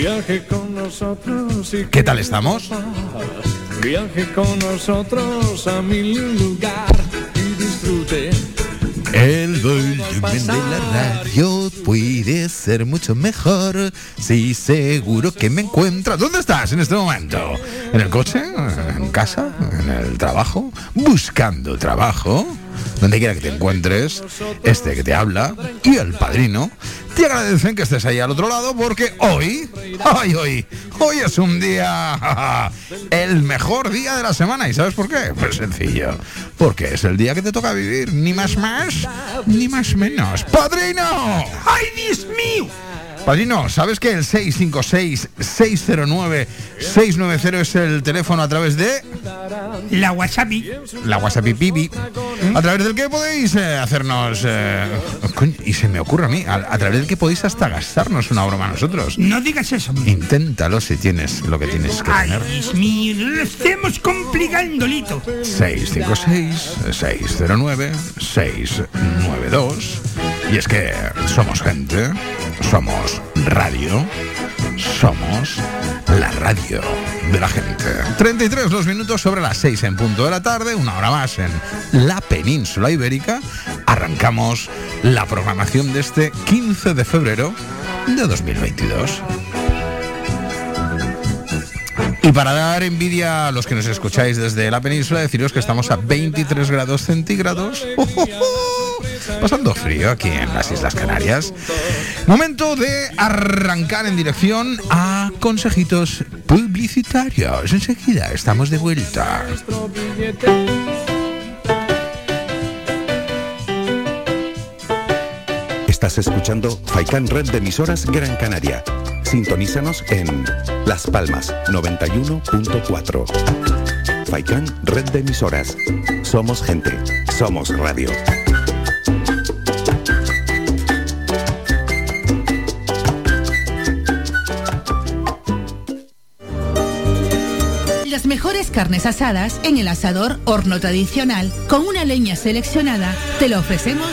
Viaje con nosotros y ¿Qué tal estamos? Viaje con nosotros a mi lugar y disfrute. El volumen de la radio puede ser mucho mejor. Sí, seguro que me encuentras. ¿Dónde estás en este momento? ¿En el coche? ¿En casa? ¿En el trabajo? ¿Buscando trabajo? Donde quiera que te encuentres, este que te habla y el padrino te agradecen que estés ahí al otro lado porque hoy, hoy, hoy, hoy es un día, el mejor día de la semana. ¿Y sabes por qué? Pues sencillo. Porque es el día que te toca vivir, ni más más, ni más menos. ¡Padrino! ¡Ay, Dios mío! Padrino, ¿sabes que el 656-609-690 es el teléfono a través de La WhatsApp. la WhatsApp Pipi, a través del que podéis eh, hacernos... eh, y se me ocurre a mí, a, a través del que podéis hasta gastarnos una broma a nosotros. No digas eso. hombre. Inténtalo si tienes lo que tienes que Ay, tener. Dios mío, no lo estemos complicando, Lito. 656-609-692. Y es que somos gente, somos radio, somos la radio de la gente. 33 los minutos sobre las 6 en punto de la tarde, una hora más en la península ibérica. Arrancamos la programación de este 15 de febrero de 2022. Y para dar envidia a los que nos escucháis desde la península, deciros que estamos a 23 grados centígrados. Pasando frío aquí en las Islas Canarias. Momento de arrancar en dirección a consejitos publicitarios. Enseguida estamos de vuelta. Estás escuchando Faikan Red de emisoras Gran Canaria. Sintonízanos en Las Palmas 91.4. Faikan Red de emisoras. Somos gente. Somos radio. Las mejores carnes asadas en el asador horno tradicional con una leña seleccionada te lo ofrecemos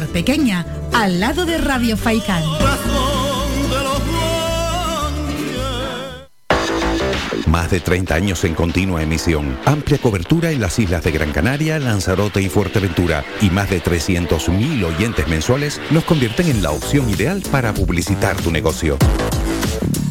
Pequeña, al lado de Radio Faicán. Más de 30 años en continua emisión. Amplia cobertura en las islas de Gran Canaria, Lanzarote y Fuerteventura. Y más de 300.000 oyentes mensuales nos convierten en la opción ideal para publicitar tu negocio.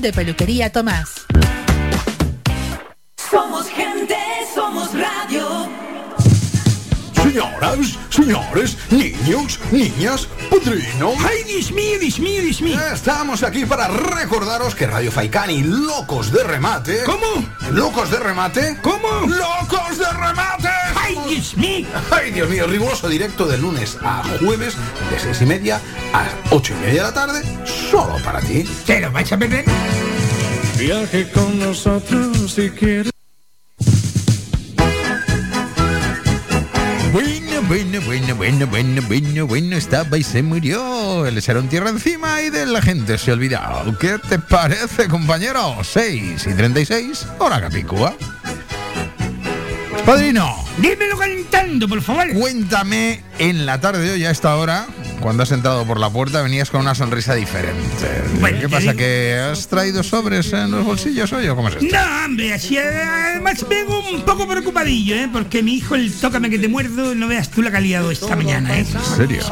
de peluquería Tomás. Somos gente, somos radio. Señoras, señores, niños, niñas, padrinos. ¡Ay, Dios mío, Dios mío, Dios mío! Estamos aquí para recordaros que Radio Faicani, locos de remate. ¿Cómo? ¿Locos de remate? ¿Cómo? ¡Locos de remate! ¡Ay, Dios mío! Ay, Dios mío, riguroso directo de lunes a jueves, de seis y media a ocho y media de la tarde, solo para ti. ¿Te lo vais a perder? Viaje con nosotros si quieres. Bueno, bueno, bueno, bueno, bueno, bueno, estaba y se murió. Le echaron tierra encima y de la gente se olvidó. ¿Qué te parece, compañero? 6 y 36, hora capicúa. Padrino, Dímelo cantando, por favor. cuéntame en la tarde de hoy a esta hora, cuando has entrado por la puerta, venías con una sonrisa diferente. Bueno, ¿Qué pasa? digo- ¿Que has traído sobres en los bolsillos hoy o cómo es esto? No, hombre, así además vengo un poco preocupadillo, ¿eh? Porque mi hijo, el tócame que te muerdo, no veas tú la liado esta mañana, ¿eh? ¿En serio?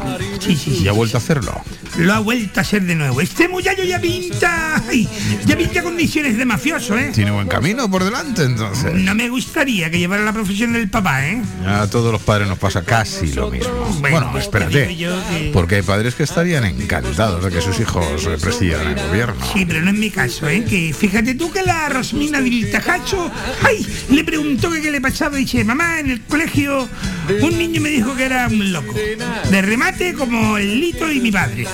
Sí, sí, ¿Y sí. ha vuelto a hacerlo? Lo ha vuelto a hacer de nuevo. Este muchacho ya pinta. ay, ya pinta condiciones de mafioso, ¿eh? Tiene buen camino por delante, entonces. No me gustaría que llevara la profesión del papá, ¿eh? A todos los padres nos pasa casi lo mismo. Bueno, espérate. Porque hay padres que estarían encantados de que sus hijos eh, presidan el gobierno. Sí, pero no es mi caso, ¿eh? Que fíjate tú que la Rosmina del Tajacho, ay, le preguntó que qué le pasaba y dice, mamá, en el colegio un niño me dijo que era un loco. De remate como el Lito y mi padre.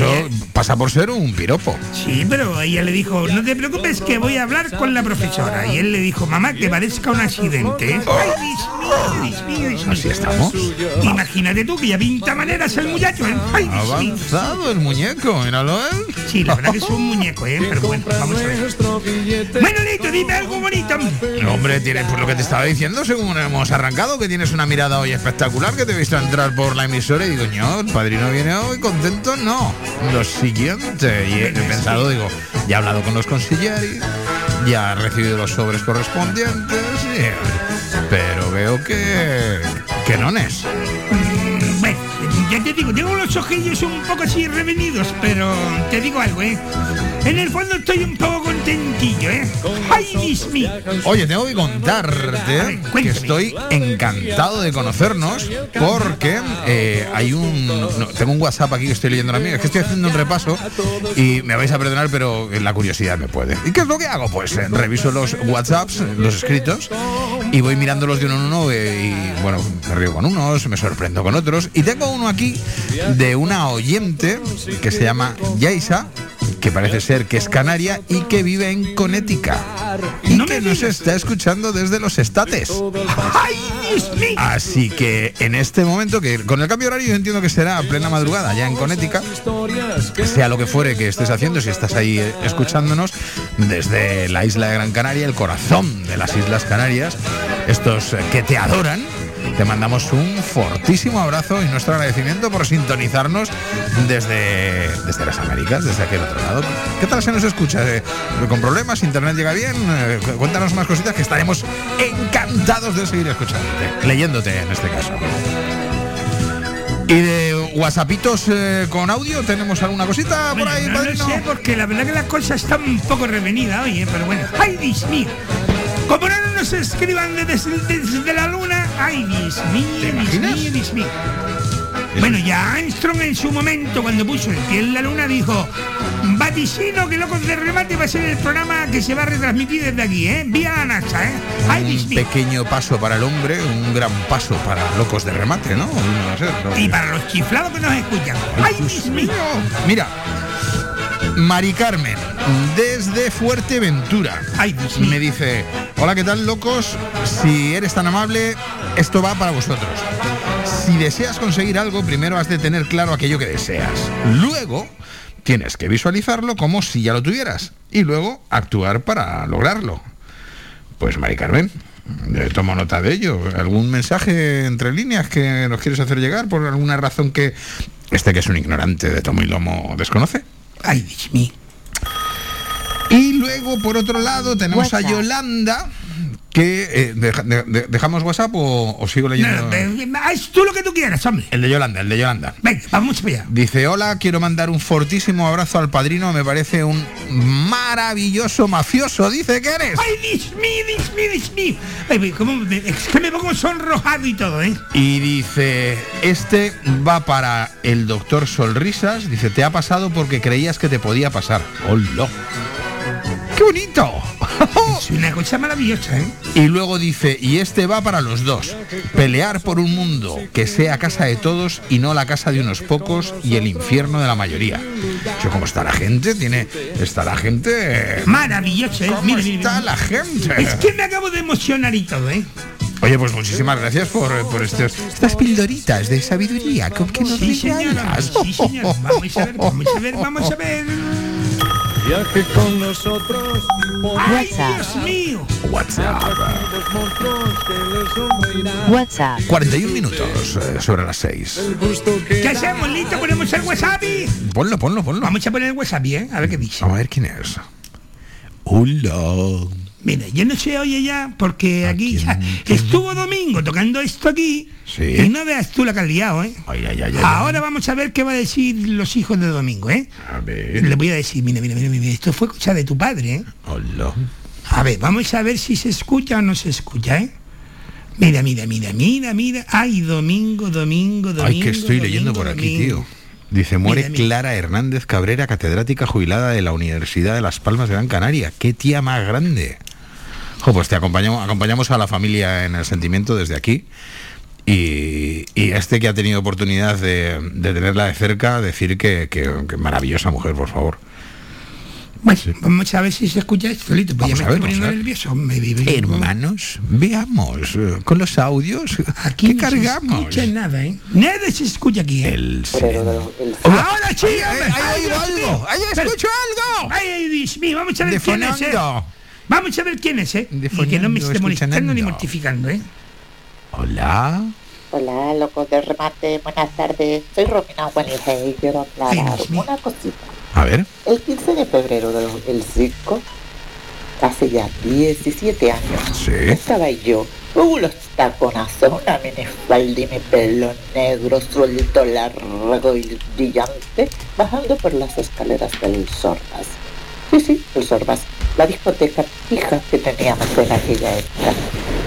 Oh, eso pasa por ser un piropo. Sí, pero ella le dijo, no te preocupes que voy a hablar con la profesora. Y él le dijo, mamá, que parezca un accidente. Ay, Así estamos. Imagínate tú que ya pinta maneras el muchacho, ¿eh? Ay, avanzado el muñeco, míralo él. Sí, la verdad que es un muñeco, ¿eh? Pero bueno, vamos a ver. Bueno, dime algo bonito. hombre. Hombre, tienes por lo que te estaba diciendo, según hemos arrancado, que tienes una mirada hoy espectacular, que te he visto entrar por la emisora y digo, no, el padrino viene hoy contento, no. Lo siguiente, y he, he pensado, digo, ya he hablado con los consiglieri, ya he recibido los sobres correspondientes, y- pero veo que, que no es. Bueno, ya te digo, tengo los ojillos un poco así revenidos, pero te digo algo, ¿eh? En el fondo estoy un poco contentillo, ¿eh? ¡Ay, Dios mío! Oye, tengo que contarte que estoy encantado de conocernos porque eh, hay un... no, tengo un WhatsApp aquí que estoy leyendo ahora mismo. Es que estoy haciendo un repaso y me vais a perdonar, pero la curiosidad me puede. ¿Y qué es lo que hago? Pues eh, reviso los WhatsApps, los escritos, y voy mirándolos de uno en uno eh, y, bueno, me río con unos, me sorprendo con otros. Y tengo uno aquí de una oyente que se llama Yaisa, que parece ser que es canaria y que vive en Connecticut. Y No que nos está escuchando desde los estates. Así que en este momento, que con el cambio horario yo entiendo que será a plena madrugada ya en Connecticut, sea lo que fuere que estés haciendo, si estás ahí eh, escuchándonos desde la isla de Gran Canaria, el corazón de las Islas Canarias, estos eh, que te adoran. Te mandamos un fortísimo abrazo y nuestro agradecimiento por sintonizarnos desde, desde las Américas, desde aquel otro lado. ¿Qué tal se nos escucha? Eh, ¿Con problemas? ¿Internet llega bien? Eh, cu- cuéntanos más cositas que estaremos encantados de seguir escuchándote, leyéndote en este caso. ¿Y de WhatsAppitos eh, con audio tenemos alguna cosita por ahí, no padrino? sé, porque la verdad que la cosa está un poco revenida hoy, pero bueno. ¡Ay, Dios mío! Como no nos escriban desde, desde la luna, ¡ay, Dios mío, Dios imaginas? mío, Dios mío! Bueno, ya Armstrong en su momento, cuando puso el pie en la luna, dijo: Vaticino que Locos de Remate va a ser el programa que se va a retransmitir desde aquí, ¿eh? Vía la NASA, ¿eh? ¡Ay, Un pequeño paso para el hombre, un gran paso para locos de remate, ¿no? No no sé. Y para los chiflados que nos escuchan. ¡Ay, Dios mío! Mira, Mari Carmen, desde Fuerteventura. ¡Ay! Me dice, hola, ¿qué tal, locos? Si eres tan amable, esto va para vosotros. Si deseas conseguir algo, primero has de tener claro aquello que deseas. Luego, tienes que visualizarlo como si ya lo tuvieras y luego actuar para lograrlo. Pues Mari Carmen, eh, tomo nota de ello. ¿Algún mensaje entre líneas que nos quieres hacer llegar por alguna razón que este que es un ignorante de tomo y lomo desconoce? Ay, mío. Y luego, por otro lado, tenemos a. Yolanda, que... eh, deja- de- de- ¿Dejamos WhatsApp o, o sigo leyendo? No, haz tú lo que tú quieras, hombre. El de Yolanda, el de Yolanda. Venga, vamos allá. Dice, hola, quiero mandar un fortísimo abrazo al padrino, me parece un maravilloso mafioso, dice que eres. Ay, Dios mío. Ay, ve, cómo me- es que me pongo sonrojado y todo, ¿eh? Y dice, este va para el doctor Solrisas, dice, te ha pasado porque creías que te podía pasar. ¡Hola! ¡Qué bonito! Es una cosa maravillosa, ¿eh? Y luego dice, y este va para los dos, pelear por un mundo que sea casa de todos y no la casa de unos pocos y el infierno de la mayoría. Yo, ¿Cómo está la gente? Tiene, está la gente... Maravilloso, ¿eh? ¿Cómo Mira, mira, está mira. la gente? Es que me acabo de emocionar y todo, ¿eh? Oye, pues muchísimas gracias por, por estos, estas pildoritas de sabiduría con que nos Sí, señor, regalas. sí, señor. Vamos a ver, vamos a ver, vamos a ver. Viaje con nosotros por ¡Ay, WhatsApp. Dios mío! WhatsApp. los monstruos que les sonreirán. WhatsApp. 41 minutos eh, sobre las 6. El gusto que ¿Qué hacemos, listo? ¿Ponemos el wasabi? Ponlo, ponlo, ponlo. Vamos a poner el wasabi, ¿eh? A ver qué dice. Vamos a ver quién es. Hola. Mira, yo no sé oye ya, porque aquí quién- ya quién? estuvo Domingo tocando esto aquí. Sí. Y no veas tú la que has liado, ¿eh? Ay, ay, ay, ay, Ahora vamos a ver qué va a decir los hijos de Domingo, ¿eh? A Le ver. voy a decir, mira, mira, mira, mira, esto fue cosa de tu padre, ¿eh? Hola. A ver, vamos a ver si se escucha o no se escucha, ¿eh? Mira, mira, mira, mira, mira. Ay, domingo, domingo, domingo. Ay, que estoy leyendo domingo, por aquí, tío. Dice, muere Mira, mira. Clara Hernández Cabrera, catedrática jubilada de la Universidad de Las Palmas de Gran Canaria. ¡Qué tía más grande! Jo, pues te acompañamos, acompañamos a la familia en el sentimiento desde aquí. Y, y este que ha tenido oportunidad de, de tenerla de cerca, decir que, que- que maravillosa mujer, por favor. Bueno, vamos a ver si se escucha esto, Lito. Pues ya me ver, estoy poniendo nervioso. Me vive. Hermanos, veamos eh, con los audios Aquí que no cargamos. se escucha nada, ¿eh? Nada se escucha aquí, ¿eh? El Ahora sí, ¡Ay, hombre. ay, ay, Dios algo! mío. ¡Ay, Espera. escucho algo! Ay, ay, Dios mío, vamos a ver quién es, ¿eh? Vamos a ver quién es, ¿eh? De y que no me esté molestando ni mortificando, ¿eh? Hola. Hola, locos de remate, buenas tardes. Soy Romina Guanije y quiero aclarar una cosita. A ver. El 15 de febrero del 5, hace ya 17 años, Sí. estaba yo, uh, los taconazos, una minifalda y mi pelo negro, suelto largo y brillante, bajando por las escaleras del Sorbas. Sí, sí, el Sorbas, la discoteca fija que teníamos en aquella época.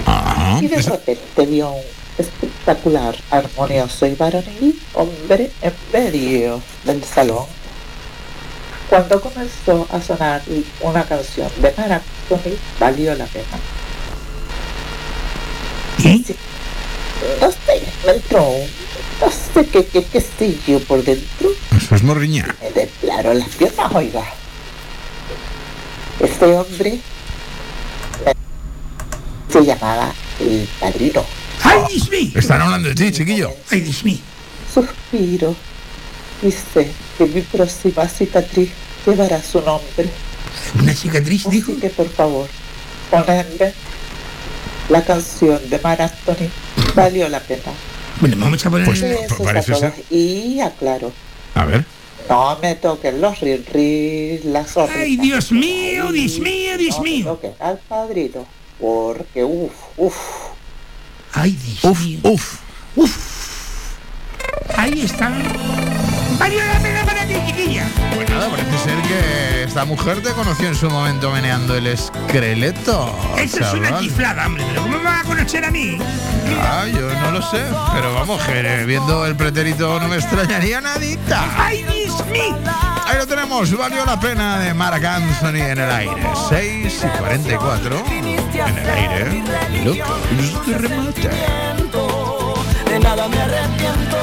Ajá. Y de repente vio un espectacular, armonioso y varonil hombre en medio del salón. Cuando comenzó a sonar una canción de Maraconi, valió la pena. ¿Y? No sé, me entró un, no sé qué, qué, qué sé yo por dentro. Eso es morriña. Me declaró las piernas, oiga. Este hombre eh, se llamaba el padrino. ¡Ay, Dios mío! Están hablando de ti, chiquillo. ¡Ay, Dios mío! Suspiro y sé que mi próxima cicatriz llevará su nombre. Una cicatriz, dijo. Así que por favor, ponedme la canción de Mar Anthony. Valió la pena. Bueno, vamos a poner... Pues- Besos parece a todos. ser. Y aclaro, A ver. No me toquen los rir las zorritas. ¡Ay, Dios mío, Dios mío, Dios no me mío! toquen al padrino, porque uff, uff. ¡Ay, Dios Uf, mío! uf. Ahí está. ¡Valió la pena para ti, chiquilla! Pues nada, parece ser que esta mujer te conoció en su momento meneando el esqueleto. Eso es una chiflada, hombre. ¿Pero cómo me va a conocer a mí? Ah, yo no lo sé, pero vamos, que viendo el pretérito no me extrañaría nadita. ¡Ay, mío! Ahí lo tenemos, valió la pena de Marc Anthony en el aire. 6 y 44 en el aire. De remate. De nada me arrepiento.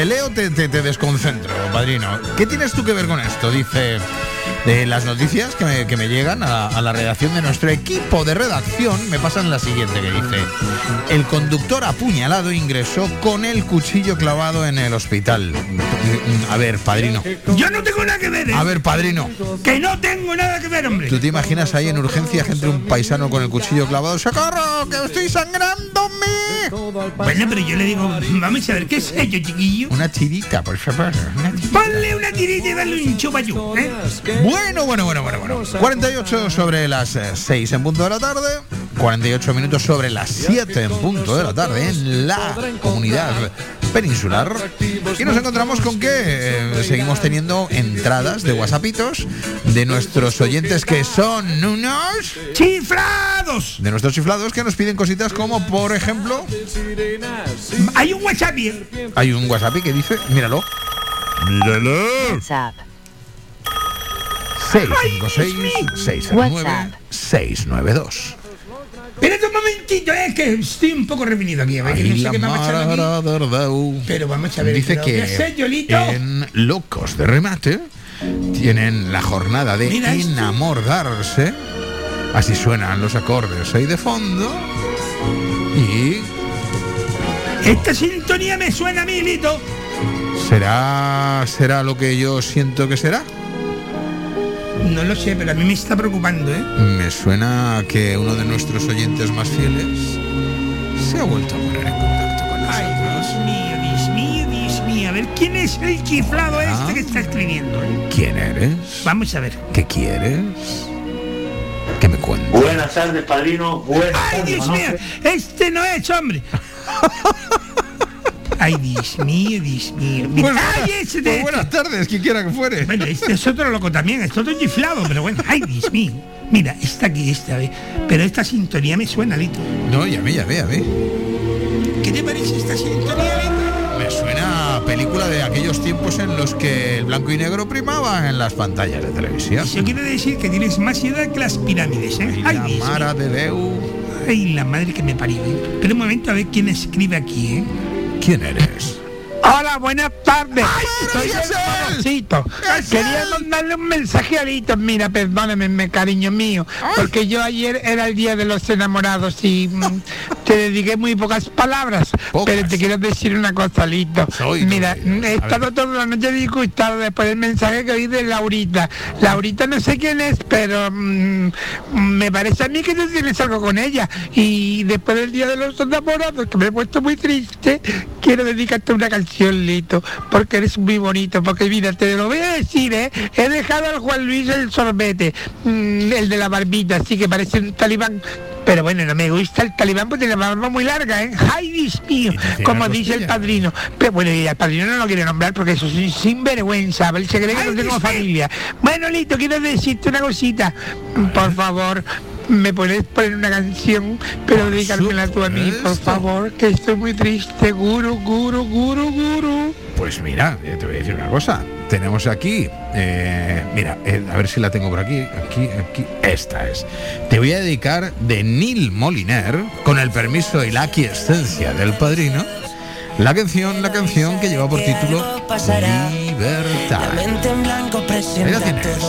Te leo te, te- te desconcentro, padrino. ¿Qué tienes tú que ver con esto? Dice de las noticias que me, que me llegan a, a la redacción de nuestro equipo de redacción, me pasan la siguiente que dice, el conductor apuñalado ingresó con el cuchillo clavado en el hospital. A ver, padrino. Yo no tengo nada que ver, ¿eh? A ver, padrino. Que no tengo nada que ver, hombre. ¿Tú te imaginas ahí en urgencia gente un paisano con el cuchillo clavado? ¡Socorro! ¡Que estoy sangrándome! Bueno, pero yo le digo, vamos a ver, ¿qué es ello, chiquillo? Una tirita, por favor. Una tirita. Ponle una tirita y dale un chupayú, ¿eh? Bueno, bueno, bueno, bueno, bueno. 48 sobre las eh, 6 en punto de la tarde. 48 minutos sobre las 7 en punto de la tarde en la comunidad peninsular. Y nos encontramos con que eh, seguimos teniendo entradas de WhatsAppitos de nuestros oyentes que son unos ¡Chiflados! de nuestros chiflados que nos piden cositas como por ejemplo Hay un WhatsApp hay un WhatsApp que dice míralo míralo WhatsApp. 656 609 692 Espérate un momentito, es que estoy un poco revenido aquí. A ver, que no sé qué me ha pasado aquí. Pero vamos a ver, Dice que ¿qué haces, Yolito? en Locos de Remate tienen la jornada de Mira esto. enamorarse. Así suenan los acordes ahí de fondo. Y Esta sintonía me suena a mí, Lito. será será lo que yo siento que será. No lo sé, pero a mí me está preocupando, ¿eh? Me suena que uno de nuestros oyentes más fieles se ha vuelto a poner en contacto con Ay, nosotros. Dios mío, Dios mío, Dios mío. A ver, ¿quién es el chiflado Ah. este que está escribiendo? eh? ¿Quién eres? Vamos a ver. ¿Qué quieres? ¿Qué me cuentas? Buenas tardes, padrino. Buenas ¡Ay, tardes, Dios mío! Este no es, hombre. Ay, Dios mío, Dios mío. Pues, ¡Ay, ese pues de... buenas tardes, quien quiera que fuere. Bueno, este es otro loco también, es otro chiflado, pero bueno. ¡Ay, Dios mío! Mira, está aquí, esta vez. Pero esta sintonía me suena, Lito. No, ya ve, ya ve, ya ve. ¿Qué te parece esta sintonía, Lito? Me suena a película de aquellos tiempos en los que el blanco y negro primaba en las pantallas de televisión. Eso quiere decir que tienes más edad que las pirámides, ¿eh? ¡Ay, la Dios mara mío! de Deu. ¡Ay, la madre que me parió! ¿eh? Pero un momento a ver quién escribe aquí, ¿eh? ¿Quién eres? Hola, buenas tardes. Soy ¡Es el Quería él! mandarle un mensaje a Lito. Mira, perdóname, me- cariño mío, porque yo ayer era el día de los enamorados y mm, te dediqué muy pocas palabras. Pocas. Pero te quiero decir una cosa, Lito. Soy Mira, he estado toda la noche disgustado después del mensaje que oí de Laurita. Laurita no sé quién es, pero mm, me parece a mí que tú tienes algo con ella. Y después del día de los enamorados, que me he puesto muy triste, quiero dedicarte una canción, Lito, porque eres muy bonito, porque mira, te lo voy a decir, ¿eh? He dejado al Juan Luis el sorbete, mm, el de la barbita, así que parece un talibán. Pero bueno, no me gusta el talibán porque tiene la barba muy larga, ¿eh? ¡Ay, Dios mío! Como dice el padrino. Pero bueno, y el padrino no lo quiere nombrar porque eso es un sinvergüenza. Él se cree que no tenemos familia. Bueno, Lito, quiero decirte una cosita. Por favor, me puedes poner una canción, pero Por dedicármela tú a mí, por favor, que estoy muy triste. Guru, guru, guru, guru. Pues mira, eh, te voy a decir una cosa. Tenemos aquí, eh, mira, eh, a ver si la tengo por aquí, aquí, aquí. Esta es. Te voy a dedicar de Neil Moliner, con el permiso y la aquiescencia del padrino, la canción, la canción que lleva por título Libertad.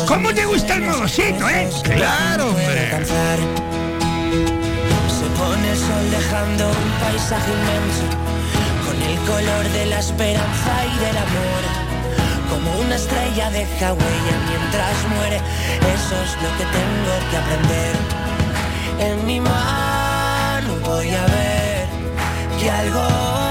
¿Cómo te gusta el modosito, eh? Claro, hombre. Se pone el sol dejando un paisaje inmenso con el color de la esperanza y del amor. Como una estrella deja huella mientras muere, eso es lo que tengo que aprender. En mi mano voy a ver que algo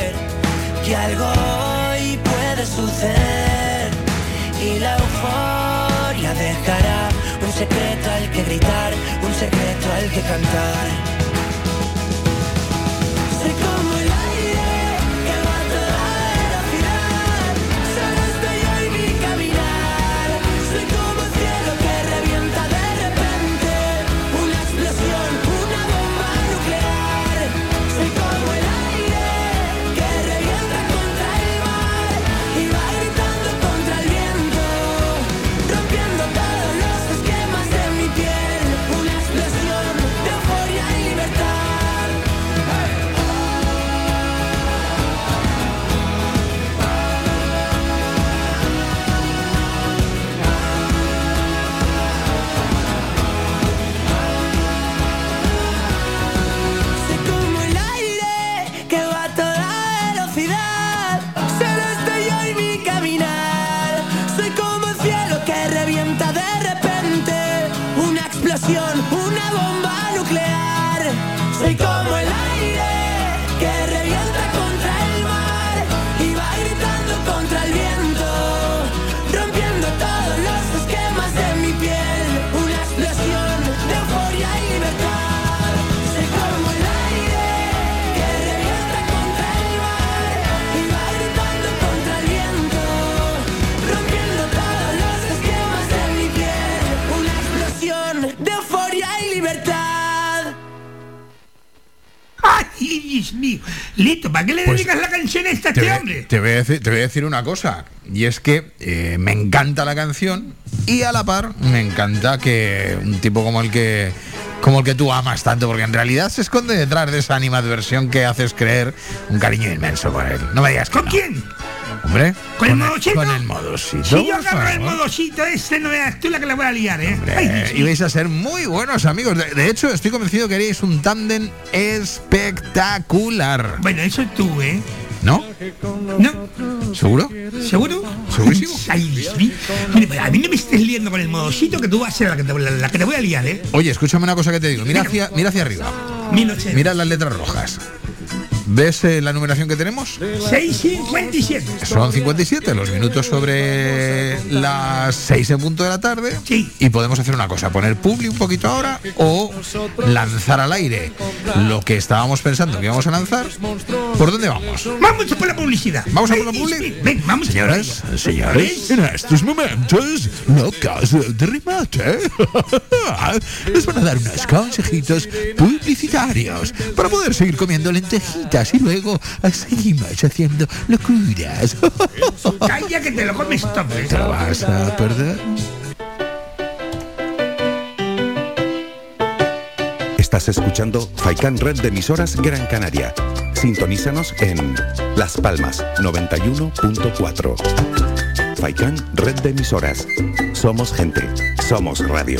que algo hoy puede suceder y la euforia dejará un secreto al que gritar, un secreto al que cantar. Mío! Lito, ¿para qué le Pues, dedicas la canción esta a Te este voy, hombre? te voy a decir, te voy a decir una cosa, y es que eh, me encanta la canción y a la par me encanta que un tipo como el que como el que tú amas tanto, porque en realidad se esconde detrás de esa animadversión que haces creer un cariño inmenso por él. No me digas que ¿Con no. quién? Hombre, ¿Con el modosito? Con el modosito. Si yo agarro el modosito este, no veas tú la que le voy a liar, ¿eh? Ay, y vais a ser muy buenos amigos. De, de hecho, estoy convencido que haríais un tándem espectacular. Bueno, eso tú, ¿eh? ¿No? ¿No? ¿Seguro? ¿Seguro? Segurísimo. Ay. Mira, pues, a mí no me estés liando con el modosito que tú vas a ser la que te, la- la que te voy a liar, ¿eh? Oye, escúchame una cosa que te digo. Mira hacia, mira hacia arriba. 1080. Mira las letras rojas. ¿Ves eh, la numeración que tenemos? 657. Son 57, los minutos sobre las 6 en punto de la tarde. Sí. Y podemos hacer una cosa, poner publi un poquito ahora o lanzar al aire lo que estábamos pensando que íbamos a lanzar. ¿Por dónde vamos? Vamos a por la publicidad. ¿Vamos a por la publi? Dios mío. Ven, vamos a Señoras, señores, en estos momentos, la casa de remate les van a dar unos consejitos publicitarios para poder seguir comiendo lentejitas y luego seguimos haciendo locuras. Calla que te lo comes todo. ¿Te vas a perder? Estás escuchando Faikan Red de emisoras Gran Canaria. Sintonízanos en Las Palmas 91.4. Faikan Red de emisoras. Somos gente. Somos radio.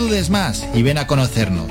dudes más y ven a conocernos.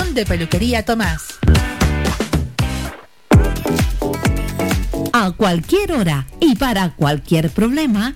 de Peluquería Tomás. A cualquier hora y para cualquier problema,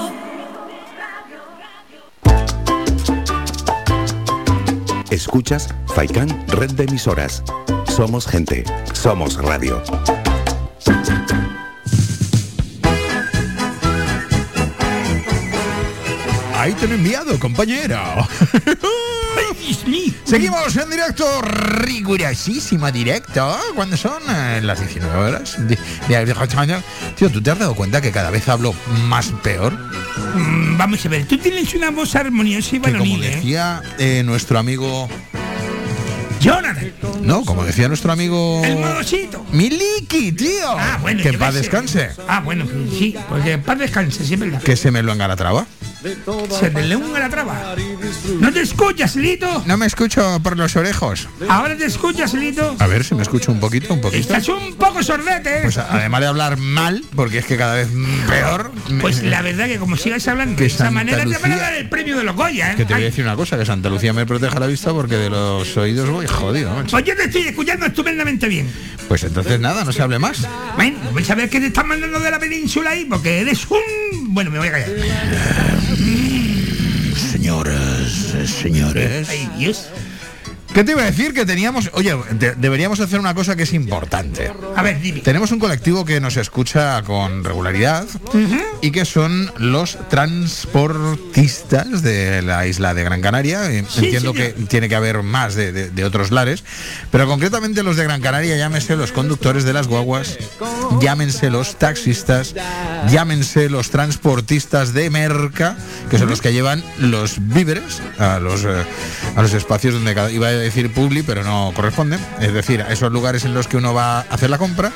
Escuchas Faikán Red de Emisoras. Somos gente, somos radio. Ahí te lo he enviado, compañero. Seguimos en directo, rigurosísimo directo, cuando son eh, las 19 horas. Tío, ¿tú te has dado cuenta que cada vez hablo más peor? Mm, Vamos a ver, tú tienes una voz armoniosa y Que como varonil, ¿eh? decía eh, nuestro amigo... Jonathan. No, como decía nuestro amigo... El modosito. Miliki, tío. Ah, bueno. que paz descanse. Ah, bueno, sí, porque paz descanse, sí es verdad. Que se me lo engalatraba. Se te le unga la traba. ¿No te escuchas, Lito? No me escucho por los orejos. Ahora te escuchas, Lito. A ver si me escucho un poquito, un poquito. Estás un poco sordete. ¿eh? Pues además de hablar mal, porque es que cada vez peor. me- Pues la verdad que como sigas hablando Que de esa manera te van a dar el premio de los Goya, ¿eh? Que te voy a decir una cosa, que Santa Lucía me proteja la vista porque de los oídos voy jodido, macho. Pues yo te estoy escuchando estupendamente bien. Pues entonces nada, no se hable más. Bueno, vais a ver qué te están mandando de la península ahí, porque eres un... Bueno, me voy a callar. Señoras, señores. Ay, Dios. ¿Qué te iba a decir? Que teníamos... Oye, de- deberíamos hacer una cosa que es importante. A ver, dime. Tenemos un colectivo que nos escucha con regularidad y que son los transportistas de la isla de Gran Canaria. Eh, Sí, Entiendo que tiene que haber más de, de- de otros lares, pero concretamente los de Gran Canaria, llámense los conductores de las guaguas, llámense los taxistas, llámense los transportistas de merca, que son los que llevan los víveres a los, eh, a los espacios donde cada, iba a decir publi, pero no corresponden, es decir, a esos lugares en los que uno va a hacer la compra,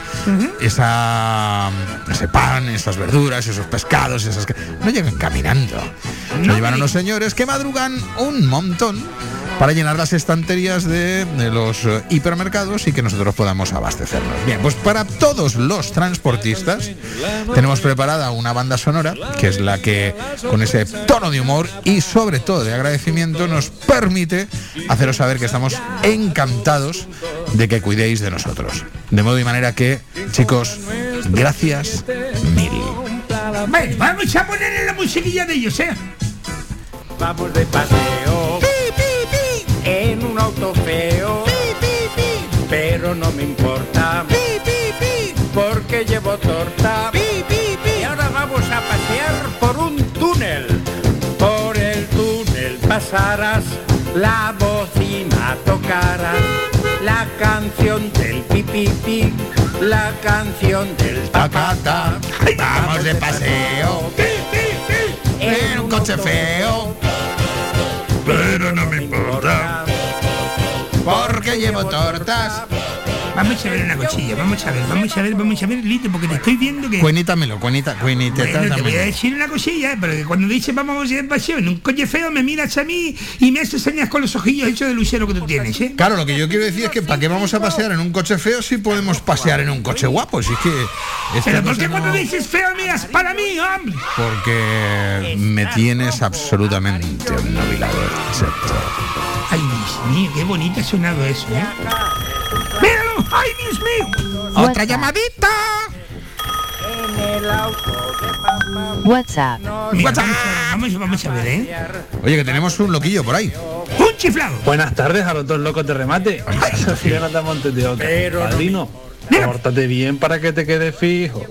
esa, ese pan, esas verduras, esos pescados, esas que no llegan caminando. Lo llevan unos señores que madrugan un montón para llenar las estanterías de, de los eh, hipermercados y que nosotros podamos abastecernos. Bien, pues para todos los transportistas tenemos preparada una banda sonora que es la que con ese tono de humor y sobre todo de agradecimiento nos permite haceros saber que estamos encantados de que cuidéis de nosotros. De modo y manera que, chicos, gracias mil. Bueno, vamos a ponerle la musiquilla de ellos, ¿eh? Vamos de paseo en un auto feo, pero no me importa porque llevo torta. Y ahora vamos a pasear por un túnel. Por el túnel pasarás, la bocina tocarás, la canción del pipipi, la canción del Tacata, vamos de paseo. En un coche feo, pero no me importa porque llevo tortas Vamos a ver una cosilla, vamos a ver, vamos a ver, vamos a ver, Lito, porque te estoy viendo que... Cuenítamelo, cuenita, cueniteta Bueno, te voy a decir una cosilla, ¿eh? pero que cuando dices vamos a ir paseo en un coche feo, me miras a mí y me haces señas con los ojillos hechos de lucero que tú tienes, ¿eh? Claro, lo que yo quiero decir es que ¿para qué vamos a pasear en un coche feo si podemos pasear en un coche guapo? Si es que... Pero ¿por qué no- cuando dices feo miras para mí, hombre? Porque me tienes absolutamente obnubilado. Exacto. Ay, Dios mío, qué bonito ha sonado eso, ¿eh? ¡Ay, Dios mío! ¡Otra llamadita! WhatsApp. Mira, vamos, a ver, vamos, vamos a ver, ¿eh? Oye, que tenemos un loquillo por ahí. ¡Un chiflado! Buenas tardes a los dos locos de remate. Soy Jonathan Montes de Oca. Padrino, pórtate bien para que te quede fijo.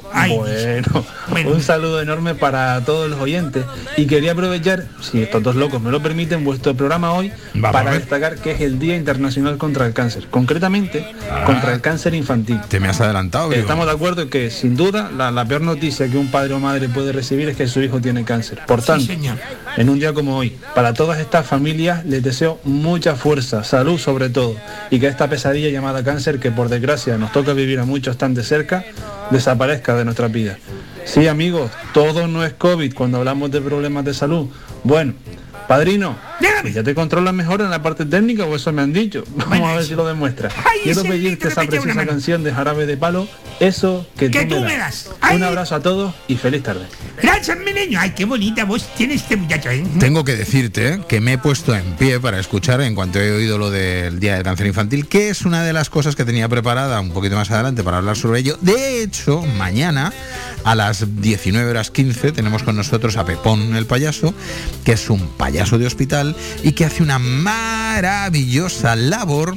bueno, un saludo enorme para todos los oyentes. Y quería aprovechar, si estos dos locos me lo permiten, vuestro programa hoy para destacar que es el Día Internacional contra el Cáncer. Concretamente, contra el cáncer infantil. Te me has adelantado. Estamos de acuerdo en que, sin duda, la, la peor noticia que un padre o madre puede recibir es que su hijo tiene cáncer. Por tanto, en un día como hoy, para todas estas familias les deseo mucha fuerza, salud sobre todo, y que esta pesadilla llamada cáncer, que por desgracia nos toca vivir a muchos tan de cerca, desaparezca de nuestra vida. Sí, amigos, todo no es COVID cuando hablamos de problemas de salud. Bueno, padrino, ¿ya te controlas mejor en la parte técnica o eso me han dicho? Vamos a ver si lo demuestra. Quiero pedirte esa preciosa canción de Jarabe de Palo, eso que, Que tú, tú me das. Un abrazo a todos y feliz tarde. Gracias, mi niño. Ay, qué bonita voz tiene este muchacho, ¿eh? Tengo que decirte que me he puesto en pie para escuchar en cuanto he oído lo del Día del Cáncer Infantil, que es una de las cosas que tenía preparada un poquito más adelante para hablar sobre ello. De hecho, mañana a las 19 horas 15 tenemos con nosotros a Pepón el payaso, que es un payaso de hospital y que hace una maravillosa labor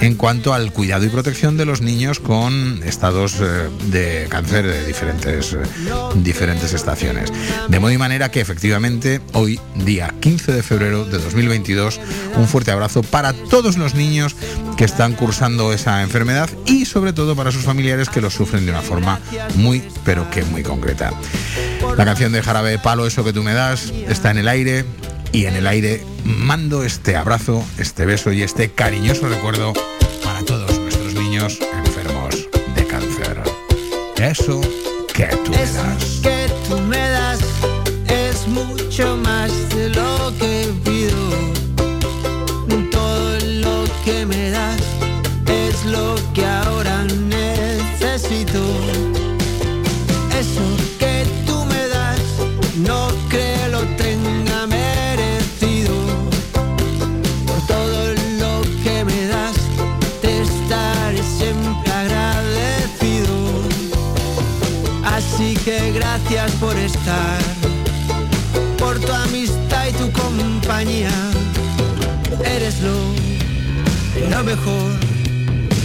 en cuanto al cuidado y protección de los niños con estados eh, de cáncer de diferentes, eh, diferentes estaciones. De modo y manera que efectivamente hoy, día 15 de febrero de 2022, un fuerte abrazo para todos los niños que están cursando esa enfermedad y sobre todo para sus familiares que lo sufren de una forma muy, pero que muy concreta. La canción de Jarabe Palo, eso que tú me das, está en el aire y en el aire mando este abrazo, este beso y este cariñoso recuerdo para todos nuestros niños enfermos de cáncer. Eso que tú me das. Lo, mejor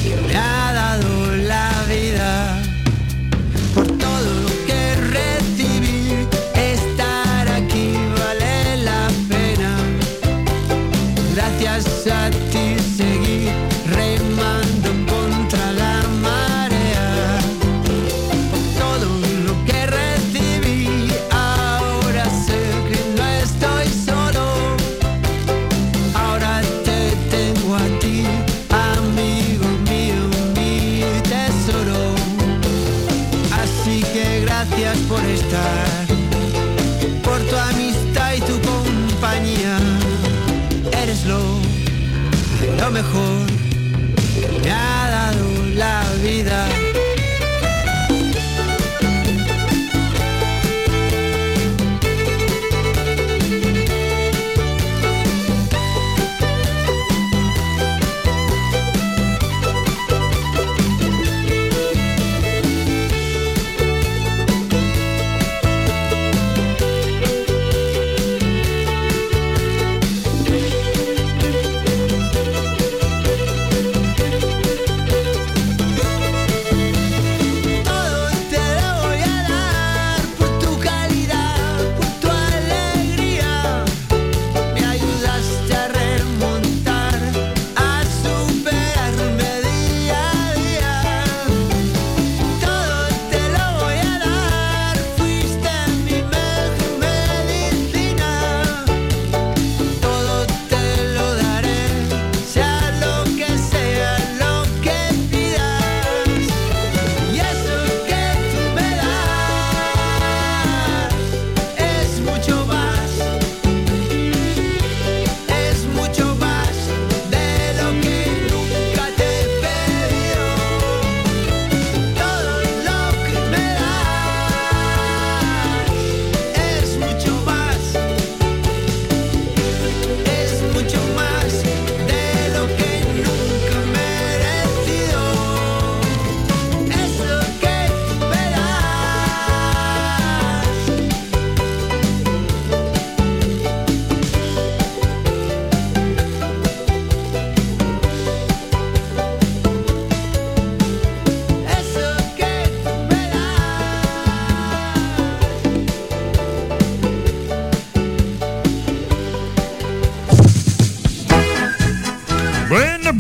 que me ha dado la vida.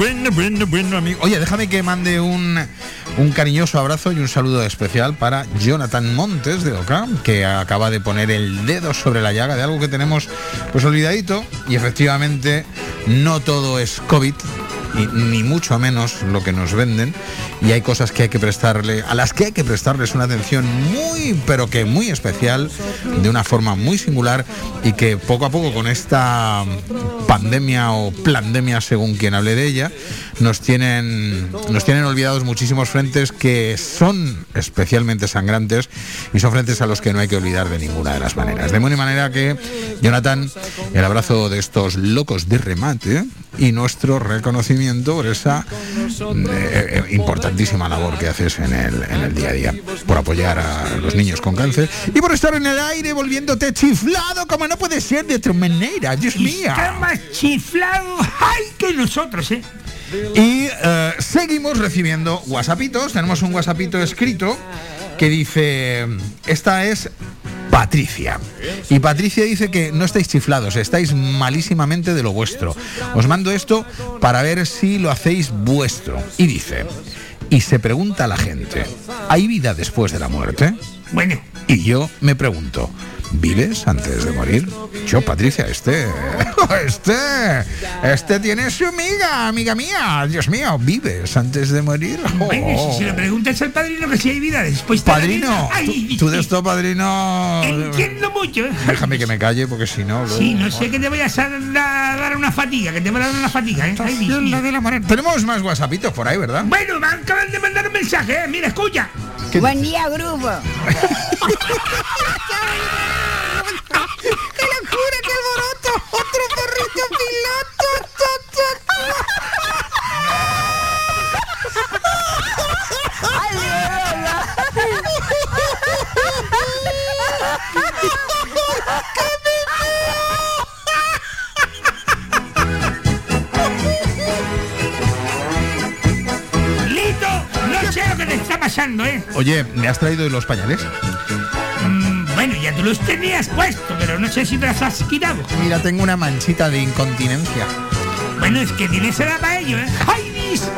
Bueno, bueno, bueno, amigo. Oye, déjame que mande un, un cariñoso abrazo y un saludo especial para Jonathan Montes de Oca, que acaba de poner el dedo sobre la llaga de algo que tenemos pues olvidadito y efectivamente no todo es COVID. y- ni mucho menos lo que nos venden y hay cosas que hay que prestarle a las que hay que prestarles una atención muy pero que muy especial de una forma muy singular y que poco a poco con esta pandemia o plandemia según quien hable de ella nos tienen nos tienen olvidados muchísimos frentes que son especialmente sangrantes y son frentes a los que no hay que olvidar de ninguna de las maneras de ninguna manera que Jonathan el abrazo de estos locos de remate y nuestro reconocimiento por esa eh, eh, importantísima labor que haces en el, en el día a día, por apoyar a los niños con cáncer y por estar en el aire volviéndote chiflado como no puede ser de otra manera, Dios mío. Está más chiflado ay, que nosotros, ¿eh? Y eh, seguimos recibiendo whatsappitos. Tenemos un whatsappito escrito que dice, esta es Patricia. Y Patricia dice que no estáis chiflados, estáis malísimamente de lo vuestro. Os mando esto para ver si lo hacéis vuestro. Y dice, y se pregunta a la gente, ¿hay vida después de la muerte? Bueno. Y yo me pregunto, ¿vives antes de morir? Yo, Patricia, este, este, este tiene su amiga, amiga mía. Dios mío, ¿vives antes de morir? Bueno, y si se lo preguntas al padrino que si hay vida después de Padrino, vida, ay, tú, tú de esto, padrino. Entiendo mucho. Déjame que me calle porque si no. luego- Sí, no sé que te voy a dar una fatiga, que te voy a dar una fatiga, ¿eh? Ay. Tenemos más whatsappitos por ahí, ¿verdad? Bueno, me acaban de mandar un mensaje, ¿eh? Mira, escucha. Buen día, grupo. ¡Qué locura, qué alboroto! ¡Otro perrito piloto! ¡Lito! No sé lo que te está pasando, ¿eh? Oye, ¿me has traído los pañales? Bueno, ya tú los tenías puesto, pero no sé si te los has quitado. Mira, tengo una manchita de incontinencia. Bueno, es que tienes edad para ello, ¿eh? ¡Ay, Dios!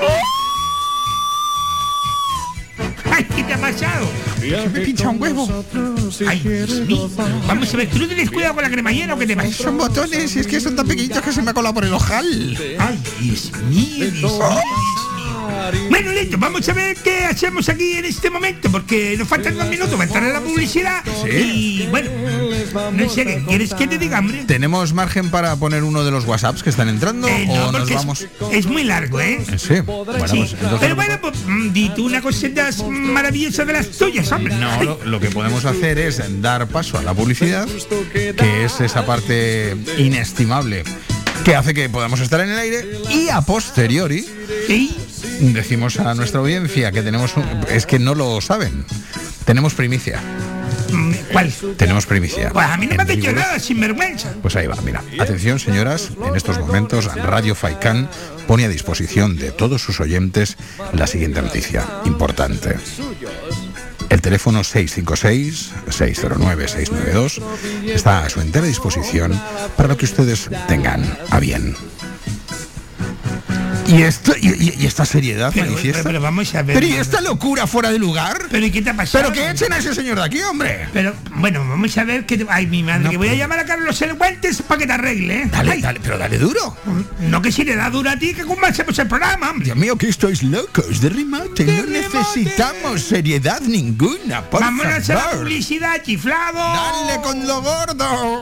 ¡Ay, qué te ha pasado! me pincha un huevo. ¡Ay, Dios mío! Vamos a ver, ¿tú no tienes cuidado con la cremallera o qué te pasa? Son botones y es que son tan pequeñitos que se me ha colado por el ojal. ¡Ay, Dios mío, Dios mío, Dios mío! Bueno, listo, vamos a ver qué hacemos aquí en este momento, porque nos faltan dos minutos para entrar a la publicidad. Y bueno, no sé, ¿qué ¿quieres que te diga, hombre? ¿Tenemos margen para poner uno de los WhatsApps que están entrando Eh, no, o nos porque es- vamos? Es, muy largo, ¿eh? Sí, bueno, Sí, pues entonces- Pero bueno, pues mm, di tú una cosita maravillosa de las tuyas, hombre. No, lo, lo que podemos hacer es dar paso a la publicidad, que es esa parte inestimable que hace que podamos estar en el aire y a posteriori decimos a nuestra audiencia que tenemos un- es que no lo saben. Tenemos primicia. ¿Cuál? Tenemos primicia. Pues a mí no me has dicho nada, sinvergüenza. Pues ahí va, mira. Atención, señoras, en estos momentos Radio Faicán pone a disposición de todos sus oyentes la siguiente noticia, importante. El teléfono 656-609-692 está a su entera disposición para lo que ustedes tengan a bien. ¿Y, esto, y, y- y esta seriedad Pero, manifiesta? pero, pero vamos a ver. ¿Pero y esta locura fuera de lugar? ¿Pero y qué te ha pasado? ¿Pero que echen a ese señor de aquí, hombre? Pero, bueno, vamos a ver que... Ay, mi madre, que voy a llamar a Carlos El Guantes para que te arregle, ¿eh? Dale, Ay. dale, pero dale duro. No que si le da duro a ti, que cómo hacemos el programa, hombre. Dios mío, que estáis locos de remate. De No necesitamos seriedad ninguna, por Vámonos a la favor. publicidad, chiflado. Dale con lo gordo.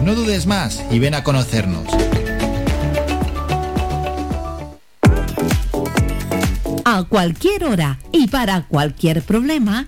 No dudes más y ven a conocernos. A cualquier hora y para cualquier problema,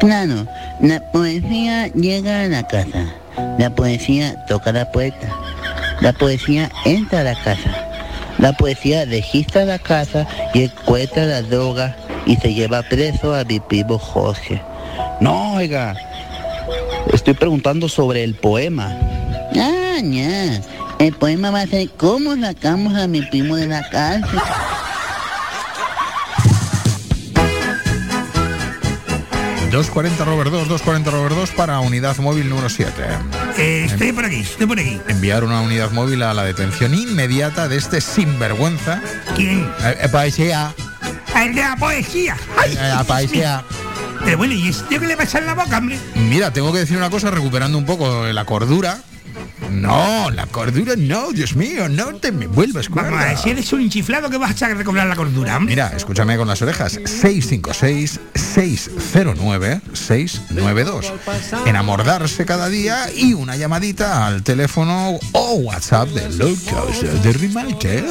Claro, la poesía llega a la casa. La poesía toca la puerta. La poesía entra a la casa. La poesía registra la casa y encuentra la droga y se lleva preso a mi primo Jorge. No, oiga. Estoy preguntando sobre el poema. Ah, ya. El poema va a ser cómo sacamos a mi primo de la cárcel. ...240 Robert 2, 240 Robert 2 para unidad móvil número 7. Eh, estoy por aquí, estoy por aquí. Enviar una unidad móvil a la detención inmediata de este sinvergüenza. ¿Quién? Eh, eh, poesía. El de la poesía. ¡Ay! La poesía. Pero bueno, ¿y este qué le pasa en la boca, hombre? Mira, tengo que decir una cosa, recuperando un poco la cordura. No, la cordura no, Dios mío, no te me vuelvas cuerda. si eres un chiflado que vas a recobrar la cordura, hombre. Mira, escúchame con las orejas. 656-609-692. En amordarse cada día y una llamadita al teléfono o WhatsApp de Locos de Rimalte